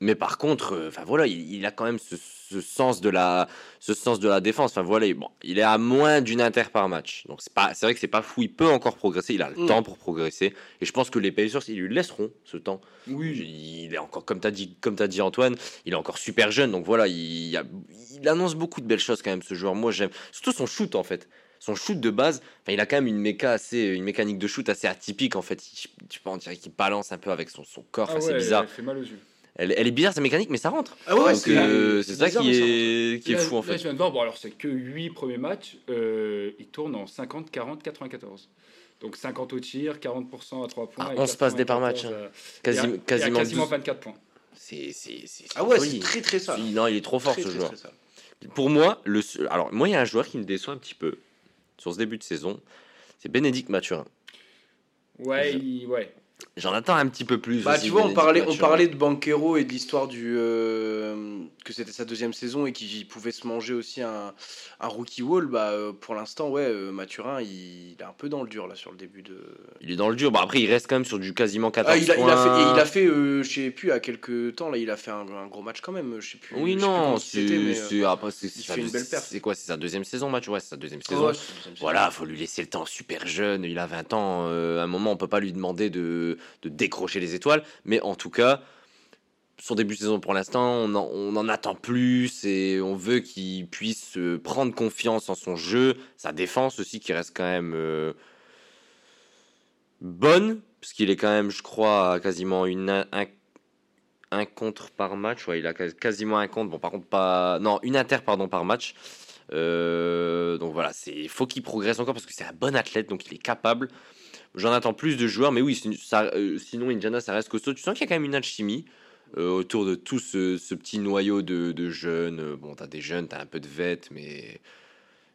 mais par contre, euh, enfin voilà, il, a quand même ce, sens de la, ce sens de la défense. Enfin voilà, bon, il est à moins d'une inter par match. Donc c'est pas, c'est vrai que c'est pas fou. Il peut encore progresser. Il a le mm. temps pour progresser. Et je pense que les Pacers, ils lui laisseront ce temps. Oui. Il est encore, comme t'as dit, comme as dit Antoine, il est encore super jeune. Donc voilà, il, il annonce beaucoup de belles choses quand même ce joueur. Moi j'aime surtout son shoot en fait son shoot de base, enfin, il a quand même une méca assez, une mécanique de shoot assez atypique en fait. Tu peux en dire qu'il balance un peu avec son, son corps, ah c'est bizarre. fait mal aux yeux. Elle, elle, est bizarre sa mécanique, mais ça rentre. Ah ouais, c'est euh, ça qui est, qui est fou en fait. je viens de voir, bon, alors c'est que 8 premiers matchs, euh, il tourne en 50, 40, 94. Donc 50 au tir, 40% à 3 points. Ah, on se passe des par match. Hein. Quasiment, quasiment, quasiment 24 points. C'est, ah ouais, c'est très très ça. Non, il est trop fort ce joueur. Pour moi, le, alors moi il y a un joueur qui me déçoit un petit peu sur ce début de saison, c'est Bénédicte Mathurin. Ouais, ouais. J'en attends un petit peu plus. Bah, tu vois, on parlait, on parlait de Banquero et de l'histoire du. Euh, que c'était sa deuxième saison et qu'il pouvait se manger aussi un, un rookie wall. Bah, euh, pour l'instant, ouais, euh, Mathurin, il, est un peu dans le dur là sur le début de. Il est dans le dur. Bah, après, il reste quand même sur du quasiment 14 ah, il a, points. Il a fait, il a fait je sais plus, à quelques temps, là, il a fait un, gros match quand même. Je sais plus. Oui, non, c'est. C'est quoi C'est sa deuxième saison, match Ouais, c'est sa deuxième saison. voilà, faut lui laisser le temps. Super jeune, il a 20 ans. à un moment, on peut pas lui demander de de, décrocher les étoiles. Mais en tout cas, son début de saison pour l'instant, on, en, attend plus et on veut qu'il puisse euh, prendre confiance en son jeu, sa défense aussi qui reste quand même euh, bonne, parce qu'il est quand même, je crois, quasiment une, un, contre par match. Ouais, il a quasiment un contre. Bon, par contre, pas. Non, une inter, pardon, par match. Euh, donc voilà, il faut qu'il progresse encore parce que c'est un bon athlète, donc il est capable. J'en attends plus de joueurs, mais oui, ça, euh, sinon Indiana, ça reste costaud. Tu sens qu'il y a quand même une alchimie euh, autour de tout ce, petit noyau de, de jeunes. Bon, t'as des jeunes, t'as un peu de vêtements, mais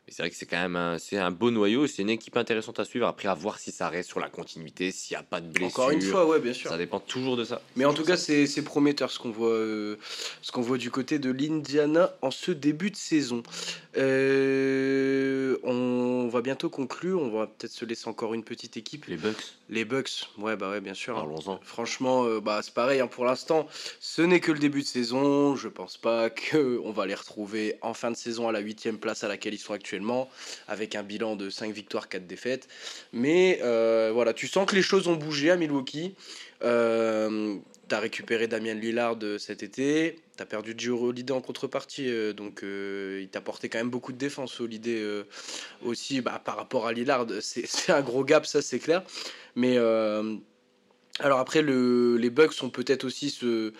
c'est vrai que c'est quand même un, c'est un beau noyau, c'est une équipe intéressante à suivre. Après, à voir si ça reste sur la continuité, s'il n'y a pas de blessure. Encore une fois, ouais, bien sûr. Ça dépend toujours de ça. Mais en tout cas, c'est, c'est prometteur ce qu'on voit, euh, ce qu'on voit du côté de l'Indiana en ce début de saison. Euh, on va bientôt conclure. On va peut-être se laisser encore une petite équipe. Les Bucks. Les Bucks, ouais, bah ouais, bien sûr. Parlons-en. Franchement, euh, bah, c'est pareil hein, pour l'instant. Ce n'est que le début de saison. Je pense pas qu'on va les retrouver en fin de saison à la huitième place à laquelle ils sont actuellement avec un bilan de 5 victoires, 4 défaites. Mais euh, voilà, tu sens que les choses ont bougé à Milwaukee. Euh, tu as récupéré Damien Lillard euh, cet été, tu as perdu Gio Holiday en contrepartie, donc il t'a porté quand même beaucoup de défense Holiday aussi bah, par rapport à Lillard. C'est un gros gap, ça c'est clair. Mais alors après, le, les Bucks sont peut-être aussi ce,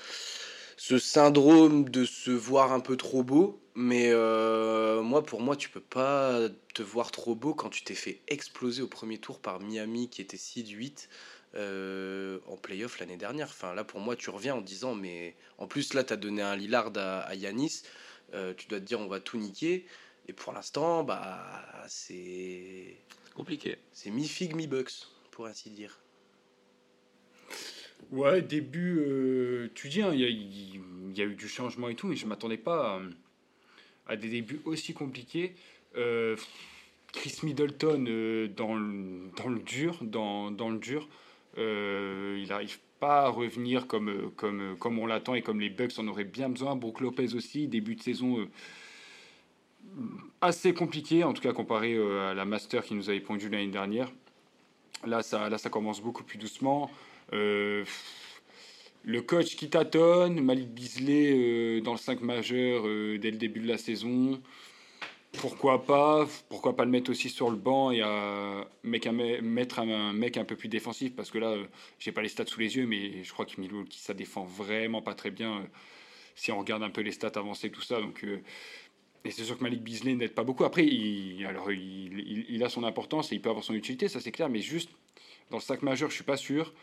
ce syndrome de se voir un peu trop beau. Mais euh, moi, pour moi, tu peux pas te voir trop beau quand tu t'es fait exploser au premier tour par Miami qui était 6-8 euh, en playoff l'année dernière. Enfin, là, pour moi, tu reviens en disant, mais en plus, là, tu as donné un Lillard à, Yanis. Euh, tu dois te dire, on va tout niquer. Et pour l'instant, bah, c'est. Compliqué. C'est mi-fig, mi-bucks, pour ainsi dire. Ouais, début, tu dis, hein, il y, a eu du changement et tout, mais je m'attendais pas à des débuts aussi compliqués. Euh, Chris Middleton euh, dans, le, dur, dans, le dur, euh, il n'arrive pas à revenir comme on l'attend et comme les Bucks en auraient bien besoin. Brook Lopez aussi, début de saison assez compliqué, en tout cas comparé à la Master qui nous avait pondu l'année dernière. Là ça, là, ça commence beaucoup plus doucement le coach qui tâtonne, Malik Bisley euh, dans le 5 majeur euh, dès le début de la saison. Pourquoi pas? Pourquoi pas le mettre aussi sur le banc et à mettre un, mec un peu plus défensif? Parce que là, euh, j'ai pas les stats sous les yeux, mais je crois que Milwaukee, ça défend vraiment pas très bien si on regarde un peu les stats avancées, tout ça. Donc, et c'est sûr que Malik Bisley n'aide pas beaucoup. Après, il, alors, il, a son importance et il peut avoir son utilité, ça c'est clair, mais juste dans le 5 majeur, je suis pas sûr.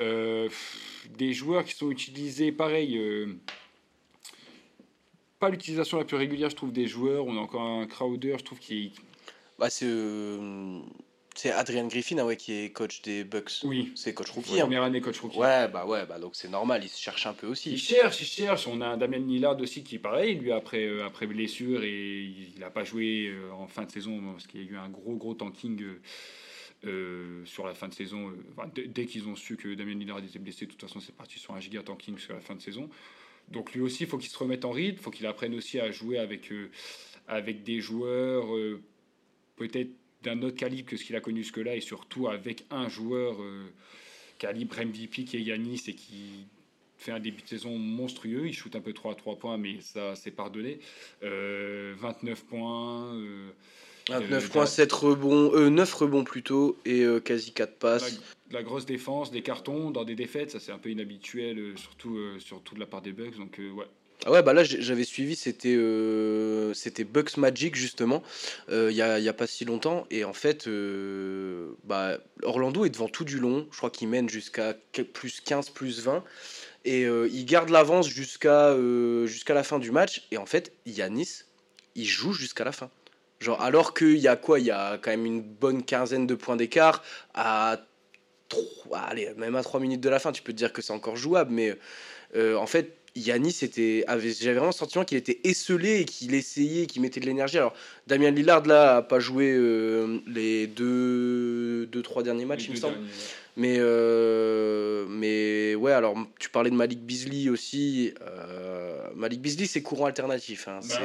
Euh, des joueurs qui sont utilisés, pareil, euh, pas l'utilisation la plus régulière, je trouve, des joueurs. On a encore un Crowder, je trouve, qui. Bah, c'est. Euh, c'est Adrian Griffin, ah ouais, qui est coach des Bucks. Oui. C'est coach rookie. Ouais, hein. Première année coach rookie. Ouais, bah ouais, bah donc c'est normal, il se cherche un peu aussi. Il cherche, il cherche. On a un Damien Lillard aussi qui est pareil, lui après, après blessure et il n'a pas joué en fin de saison parce qu'il y a eu un gros gros tanking euh, sur la fin de saison, euh, dès qu'ils ont su que Damien Lillard était blessé, de toute façon, c'est parti sur un giga tanking sur la fin de saison. Donc lui aussi, il faut qu'il se remette en rythme, il faut qu'il apprenne aussi à jouer avec, euh, avec des joueurs peut-être d'un autre calibre que ce qu'il a connu jusque-là, et surtout avec un joueur calibre MVP qui est Yanis et qui fait un début de saison monstrueux. Il shoot un peu 3 à 3 points, mais ça, c'est pardonné. 29 points. 9 points, 7 rebonds, euh, 9 rebonds plutôt, et euh, quasi 4 passes. La, grosse défense, des cartons dans des défaites, ça c'est un peu inhabituel, euh, surtout, euh, surtout de la part des Bucks. Donc, ouais. Ah ouais, bah là j'avais suivi, c'était c'était Bucks Magic justement, il y a, y, a, pas si longtemps. Et en fait, bah, Orlando est devant tout du long. Je crois qu'il mène jusqu'à plus 15, plus 20. Et il garde l'avance jusqu'à jusqu'à la fin du match. Et en fait, Yanis, il joue jusqu'à la fin. Genre, alors qu'il y a quoi? Il y a quand même une bonne quinzaine de points d'écart à 3, allez, même à 3 minutes de la fin, tu peux te dire que c'est encore jouable, mais euh, en fait, Yanis était, avait, j'avais vraiment le sentiment qu'il était esselé et qu'il essayait, qu'il mettait de l'énergie. Alors, Damien Lillard, là, a pas joué euh, les deux, deux, trois derniers matchs, il me semble. Mais, euh, mais ouais, alors tu parlais de Malik Beasley aussi. Euh, Malik Beasley, c'est courant alternatif. Hein. Bah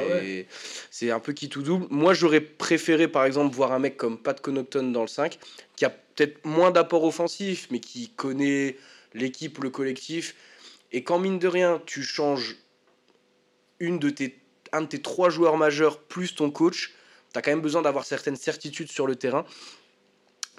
c'est un peu qui tout double. Moi, j'aurais préféré, par exemple, voir un mec comme Pat Connaughton dans le 5, qui a peut-être moins d'apport offensif, mais qui connaît l'équipe, le collectif. Et quand, mine de rien, tu changes un de tes trois joueurs majeurs plus ton coach, tu as quand même besoin d'avoir certaines certitudes sur le terrain.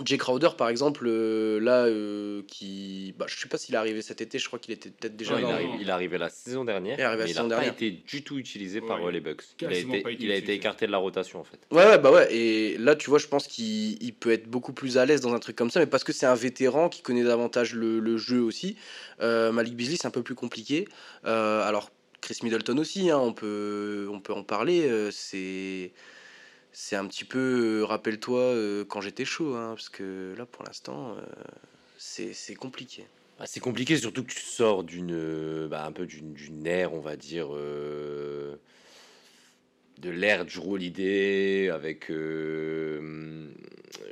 Jay Crowder, par exemple, euh, là, euh, qui. Bah, je sais pas s'il est arrivé cet été, je crois qu'il était peut-être déjà. il, arrive, il, est arrivé la saison dernière. Il, n'a pas été du tout utilisé par euh, les Bucks. Il a, été, il a été écarté de la rotation, en fait. Ouais, ouais, bah ouais. Et là, tu vois, je pense qu'il peut être beaucoup plus à l'aise dans un truc comme ça, mais parce que c'est un vétéran qui connaît davantage le, le jeu aussi. Malik Beasley, c'est un peu plus compliqué. alors, Chris Middleton aussi, hein, on, peut, on peut en parler. c'est c'est un petit peu, euh, rappelle-toi euh, quand j'étais chaud, hein, parce que là pour l'instant, euh, c'est compliqué. Bah, c'est compliqué, surtout que tu sors d'une, bah, un peu d'une ère, on va dire, de l'ère du Holiday avec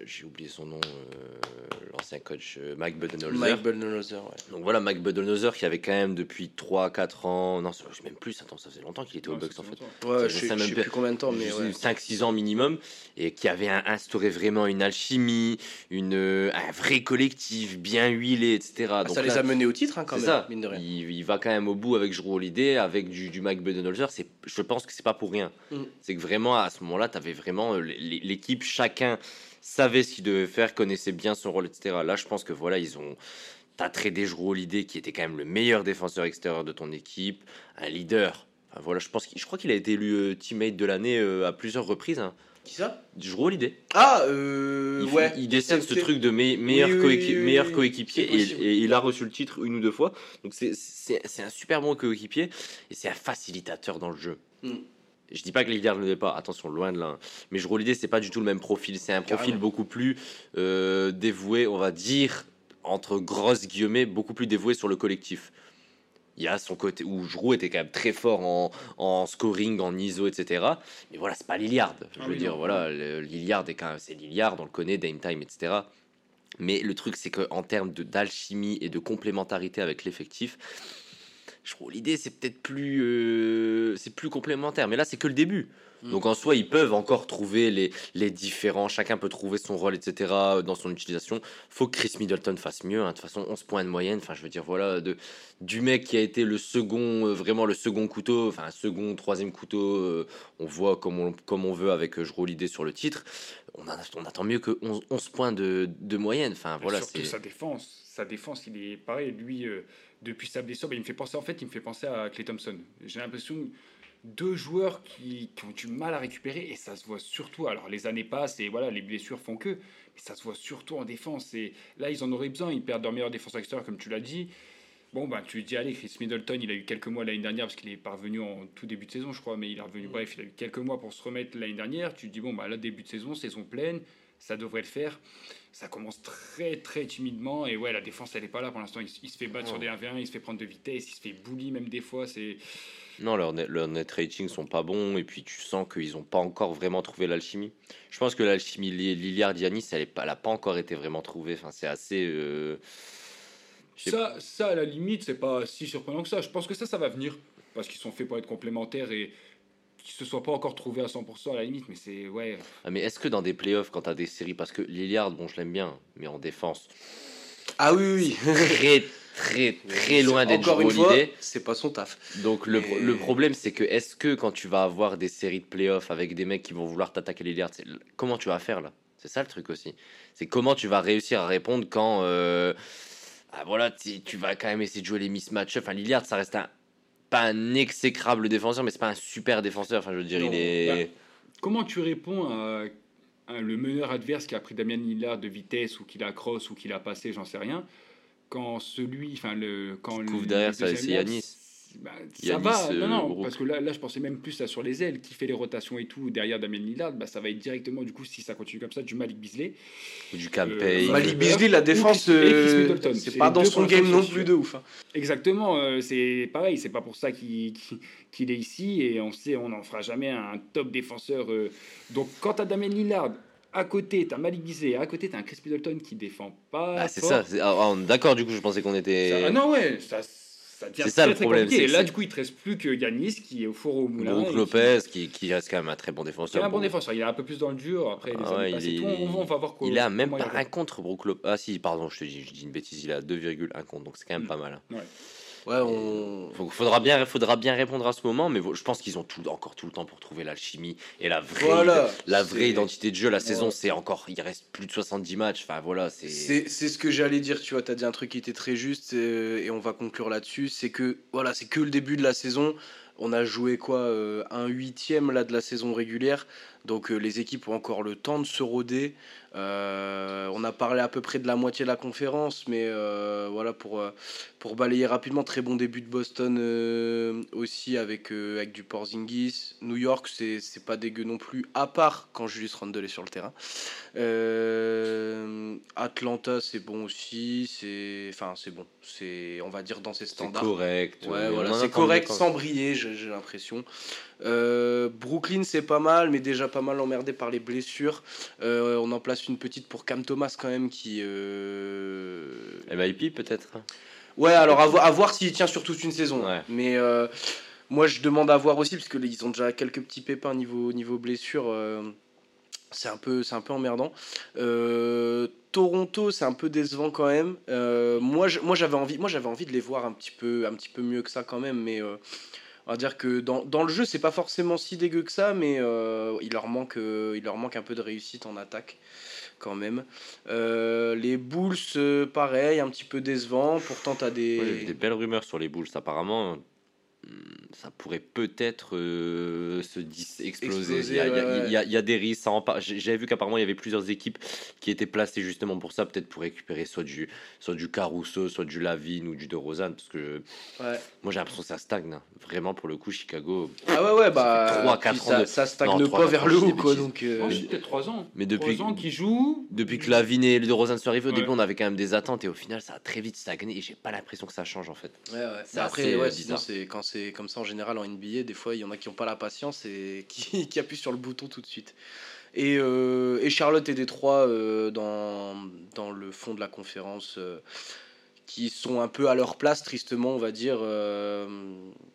j'ai oublié son nom, euh, l'ancien coach euh, Mike Budenholzer. Mike Budenholzer, ouais. Donc voilà, Mike Budenholzer qui avait quand même depuis 3-4 ans, non, même plus, attends, ça faisait longtemps qu'il était au Bucks en fait. Ouais, je sais même plus combien de temps, mais 5-6 ans minimum, et qui avait instauré vraiment une alchimie, une, euh, un vrai collectif bien huilé, etc. Ah, Donc ça les a menés au titre hein, quand même, ça. mine de rien. Il, va quand même au bout avec Drew Holiday, avec du, du Mike Budenholzer, je pense que c'est pas pour rien. Mm. C'est que vraiment, à ce moment-là, tu avais vraiment l'équipe, chacun savait ce qu'il devait faire, connaissait bien son rôle, etc. Là, je pense que voilà, ils ont. T'as tradé Jrou l'idée qui était quand même le meilleur défenseur extérieur de ton équipe, un leader. Enfin, voilà, je pense, je crois qu'il a été élu euh, teammate de l'année euh, à plusieurs reprises. Hein. Qui ça? Jrou l'idée. Ah, euh, il ouais. il décède ce truc de meilleur, meilleur coéquipier et, il a reçu le titre une ou deux fois. Donc c'est un super bon coéquipier et c'est un facilitateur dans le jeu. Mm. Je dis pas que Lillard ne l'est pas, attention, loin de là. Mais je l'idée, c'est pas du tout le même profil. C'est un profil beaucoup plus euh, dévoué, on va dire, entre grosses guillemets, beaucoup plus dévoué sur le collectif. Il y a son côté où Jrou était quand même très fort en, en scoring, en ISO, etc. Mais voilà, c'est pas Lillard. Je ah veux dire, voilà, Lillard est quand même, c'est Lillard, on le connaît, Dame Time, etc. Mais le truc, c'est qu'en termes d'alchimie et de complémentarité avec l'effectif, je trouve l'idée c'est peut-être plus euh, c'est plus complémentaire mais là c'est que le début mm. donc en soi ils peuvent encore trouver les, les différents chacun peut trouver son rôle etc dans son utilisation faut que Chris Middleton fasse mieux hein. de toute façon 11 points de moyenne enfin je veux dire voilà de du mec qui a été le second euh, vraiment le second couteau enfin second troisième couteau euh, on voit comme on, comme on veut avec je roule l'idée sur le titre on, on attend mieux que 11, 11 points de, de moyenne enfin voilà c'est sa défense sa défense il est pareil lui depuis sa blessure, il me fait penser en fait, il me fait penser à Clay Thompson. J'ai l'impression deux joueurs qui, ont du mal à récupérer et ça se voit surtout. Alors les années passent et voilà, les blessures font que, mais ça se voit surtout en défense. Et là, ils en auraient besoin. Ils perdent leur meilleur défenseur extérieur, comme tu l'as dit. Bon, ben, tu dis, allez, Chris Middleton, il a eu quelques mois l'année dernière parce qu'il est parvenu en tout début de saison, je crois, mais il est revenu. Bref, il a eu quelques mois pour se remettre l'année dernière. Tu te dis, bon, bah, là, début de saison, saison pleine, ça devrait le faire. Ça commence très très timidement et ouais la défense elle est pas là pour l'instant. Il, se fait battre sur des 1v1 il se fait prendre de vitesse il se fait bully même des fois c'est non leurs net, leur net ratings sont pas bons et puis tu sens qu'ils ont pas encore vraiment trouvé l'alchimie. Je pense que l'alchimie Liliard Yanis elle, elle a pas encore été vraiment trouvée. Enfin c'est assez euh, ça, ça à la limite c'est pas si surprenant que ça. Je pense que ça ça va venir parce qu'ils sont faits pour être complémentaires et qui se soit pas encore trouvé à 100% à la limite, mais c'est ouais. Ah, mais est-ce que dans des playoffs, quand tu as des séries, parce que Lillard, bon, je l'aime bien, mais en défense. Ah oui, oui. très, très très loin d'être Encore une fois, c'est pas son taf. Donc le, le problème c'est que est-ce que quand tu vas avoir des séries de playoffs avec des mecs qui vont vouloir t'attaquer Lillard, comment tu vas faire là? C'est ça le truc aussi. C'est comment tu vas réussir à répondre quand euh, ah, voilà tu, vas quand même essayer de jouer les mismatchs. Enfin Lillard ça reste un pas un exécrable défenseur mais c'est pas un super défenseur. Enfin je veux dire il est. Bah, comment tu réponds à le meneur adverse qui a pris Damien Lillard de vitesse ou qui l'a cross ou qui l'a passé, j'en sais rien. Quand celui, enfin le, quand le derrière, ça c'est Yanis. Bah, ça va, non, non, euh, parce que là, là, je pensais même plus ça sur les ailes, qui fait les rotations et tout derrière Damien Lillard, bah, ça va être directement, du coup, si ça continue comme ça, du Malik Beasley. Ou du Campay. Euh, Malik Beasley, la défense, euh, c'est pas dans son game non plus de ouf. Hein. Exactement, euh, c'est pareil, c'est pas pour ça qu'il est ici, et on sait, on n'en fera jamais un top défenseur. donc, quant à Damien Lillard, à côté, t'as Malik Beasley, à côté, t'as un Chris Middleton qui défend pas. Ah, c'est ça. Ah, d'accord, du coup, je pensais qu'on était. ah non, ouais, ça, ça devient ça, très, le problème, compliqué. Et là, du coup, il te reste plus que Yanis qui est au four au moulin. Brook Lopez, qui... Qui, reste quand même un très bon défenseur. Il est un bon défenseur. Il est un peu plus dans le dur. Après, il est... on, va voir quoi. Il a même pas un contre, Brook Lopez. Ah, si, pardon, je te dis, je dis une bêtise. Il a 2,1 contre. Donc, c'est quand même mm. pas mal. Ouais. Ouais, on... faudra bien, faudra bien répondre à ce moment, mais je pense qu'ils ont tout, encore tout le temps pour trouver l'alchimie et la vraie, la vraie identité de jeu. La saison, c'est encore, il reste plus de 70 matchs. Enfin voilà, c'est. C'est ce que j'allais dire. Tu vois, t'as dit un truc qui était très juste et, et on va conclure là-dessus. C'est que voilà, c'est que le début de la saison. On a joué quoi, euh, un huitième là de la saison régulière. Donc euh, les équipes ont encore le temps de se roder. Euh, on a parlé à peu près de la moitié de la conférence, mais euh, voilà pour, pour balayer rapidement, très bon début de Boston aussi avec, avec du Porzingis. New York, c'est, pas dégueu non plus, à part quand Julius Randle est sur le terrain. Atlanta, c'est bon aussi. C'est, enfin, c'est bon. C'est, on va dire dans ses standards. C'est correct. Ouais, voilà, c'est correct sans briller, j'ai, j'ai l'impression. Brooklyn, c'est pas mal, mais déjà pas mal emmerdé par les blessures. Euh, on en place une petite pour Cam Thomas quand même qui. Euh... MIP peut-être Ouais, alors à, voir s'il tient sur toute une saison. Mais euh, moi je demande à voir aussi parce que ils ont déjà quelques petits pépins niveau, niveau blessure. Euh, c'est un peu c'est un peu emmerdant. Toronto, c'est un peu décevant quand même. moi, moi j'avais envie, moi j'avais envie de les voir un petit peu, un petit peu mieux que ça quand même, mais on va dire que dans, dans le jeu, c'est pas forcément si dégueu que ça, mais euh, il, leur manque, euh, il leur manque un peu de réussite en attaque quand même. Euh, les Bulls, pareil, un petit peu décevant. Pourtant, tu as des... des belles rumeurs sur les Bulls, apparemment. Hmm, ça pourrait peut-être euh, se exploser. il, y a, des risques. J'avais vu qu'apparemment il y avait plusieurs équipes qui étaient placées justement pour ça, peut-être pour récupérer soit du, soit du Caruso, soit du Lavine ou du De Rosanne. Parce que moi j'ai l'impression que ça stagne. Hein. Vraiment pour le coup, Chicago. Ah ouais, ouais, bah. 3, 4 ans. Ça, stagne pas vers le haut, quoi. Donc, euh... peut-être 3 ans. Mais depuis, 3 ans qui jouent. Depuis que Lavine et le De Rosanne sont arrivés, au début on avait quand même des attentes et au final ça a très vite stagné et j'ai pas l'impression que ça change en fait. Ouais, ouais. C'est après, ouais, c'est quand c'est comme ça en général en NBA, des fois, il y en a qui n'ont pas la patience et qui, qui, appuient sur le bouton tout de suite. Et, euh, et Charlotte et Détroit euh, dans, dans le fond de la conférence euh, qui sont un peu à leur place, tristement, on va dire.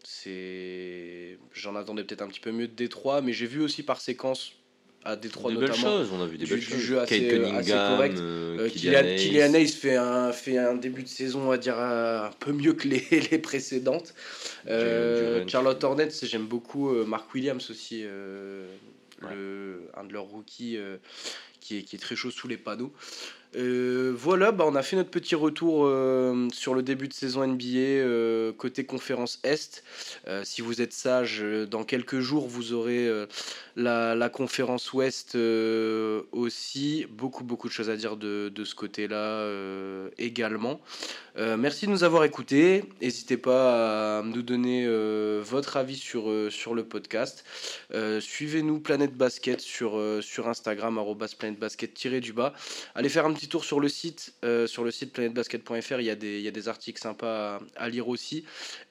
c'est J'en attendais peut-être un petit peu mieux de Détroit, mais j'ai vu aussi par séquence à Détroit des notamment. Belles choses, on a vu des belles du jeu assez, assez correct. Euh, Kylian, Hayes fait un, fait un début de saison, on va dire, un peu mieux que les, les précédentes. Euh, Charlotte Hornets, j'aime beaucoup. Euh, Mark Williams aussi, euh, le, un de leurs rookies qui, est, qui est très chaud sous les panneaux. Euh, voilà, bah on a fait notre petit retour euh, sur le début de saison NBA euh, côté conférence Est. si vous êtes sage, dans quelques jours, vous aurez la, conférence Ouest aussi. Beaucoup, beaucoup de choses à dire de, ce côté-là également. merci de nous avoir écoutés. N'hésitez pas à nous donner votre avis sur, sur le podcast. Suivez-nous Planète Basket sur, sur Instagram, Planète Basket-du-bas. Allez faire un petit tour sur le site, euh, sur le site planetbasket.fr. Il y, a des, y a des articles sympas à, lire aussi.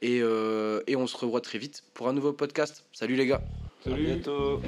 Euh, et, on se revoit très vite pour un nouveau podcast. Salut les gars. Salut. À bientôt.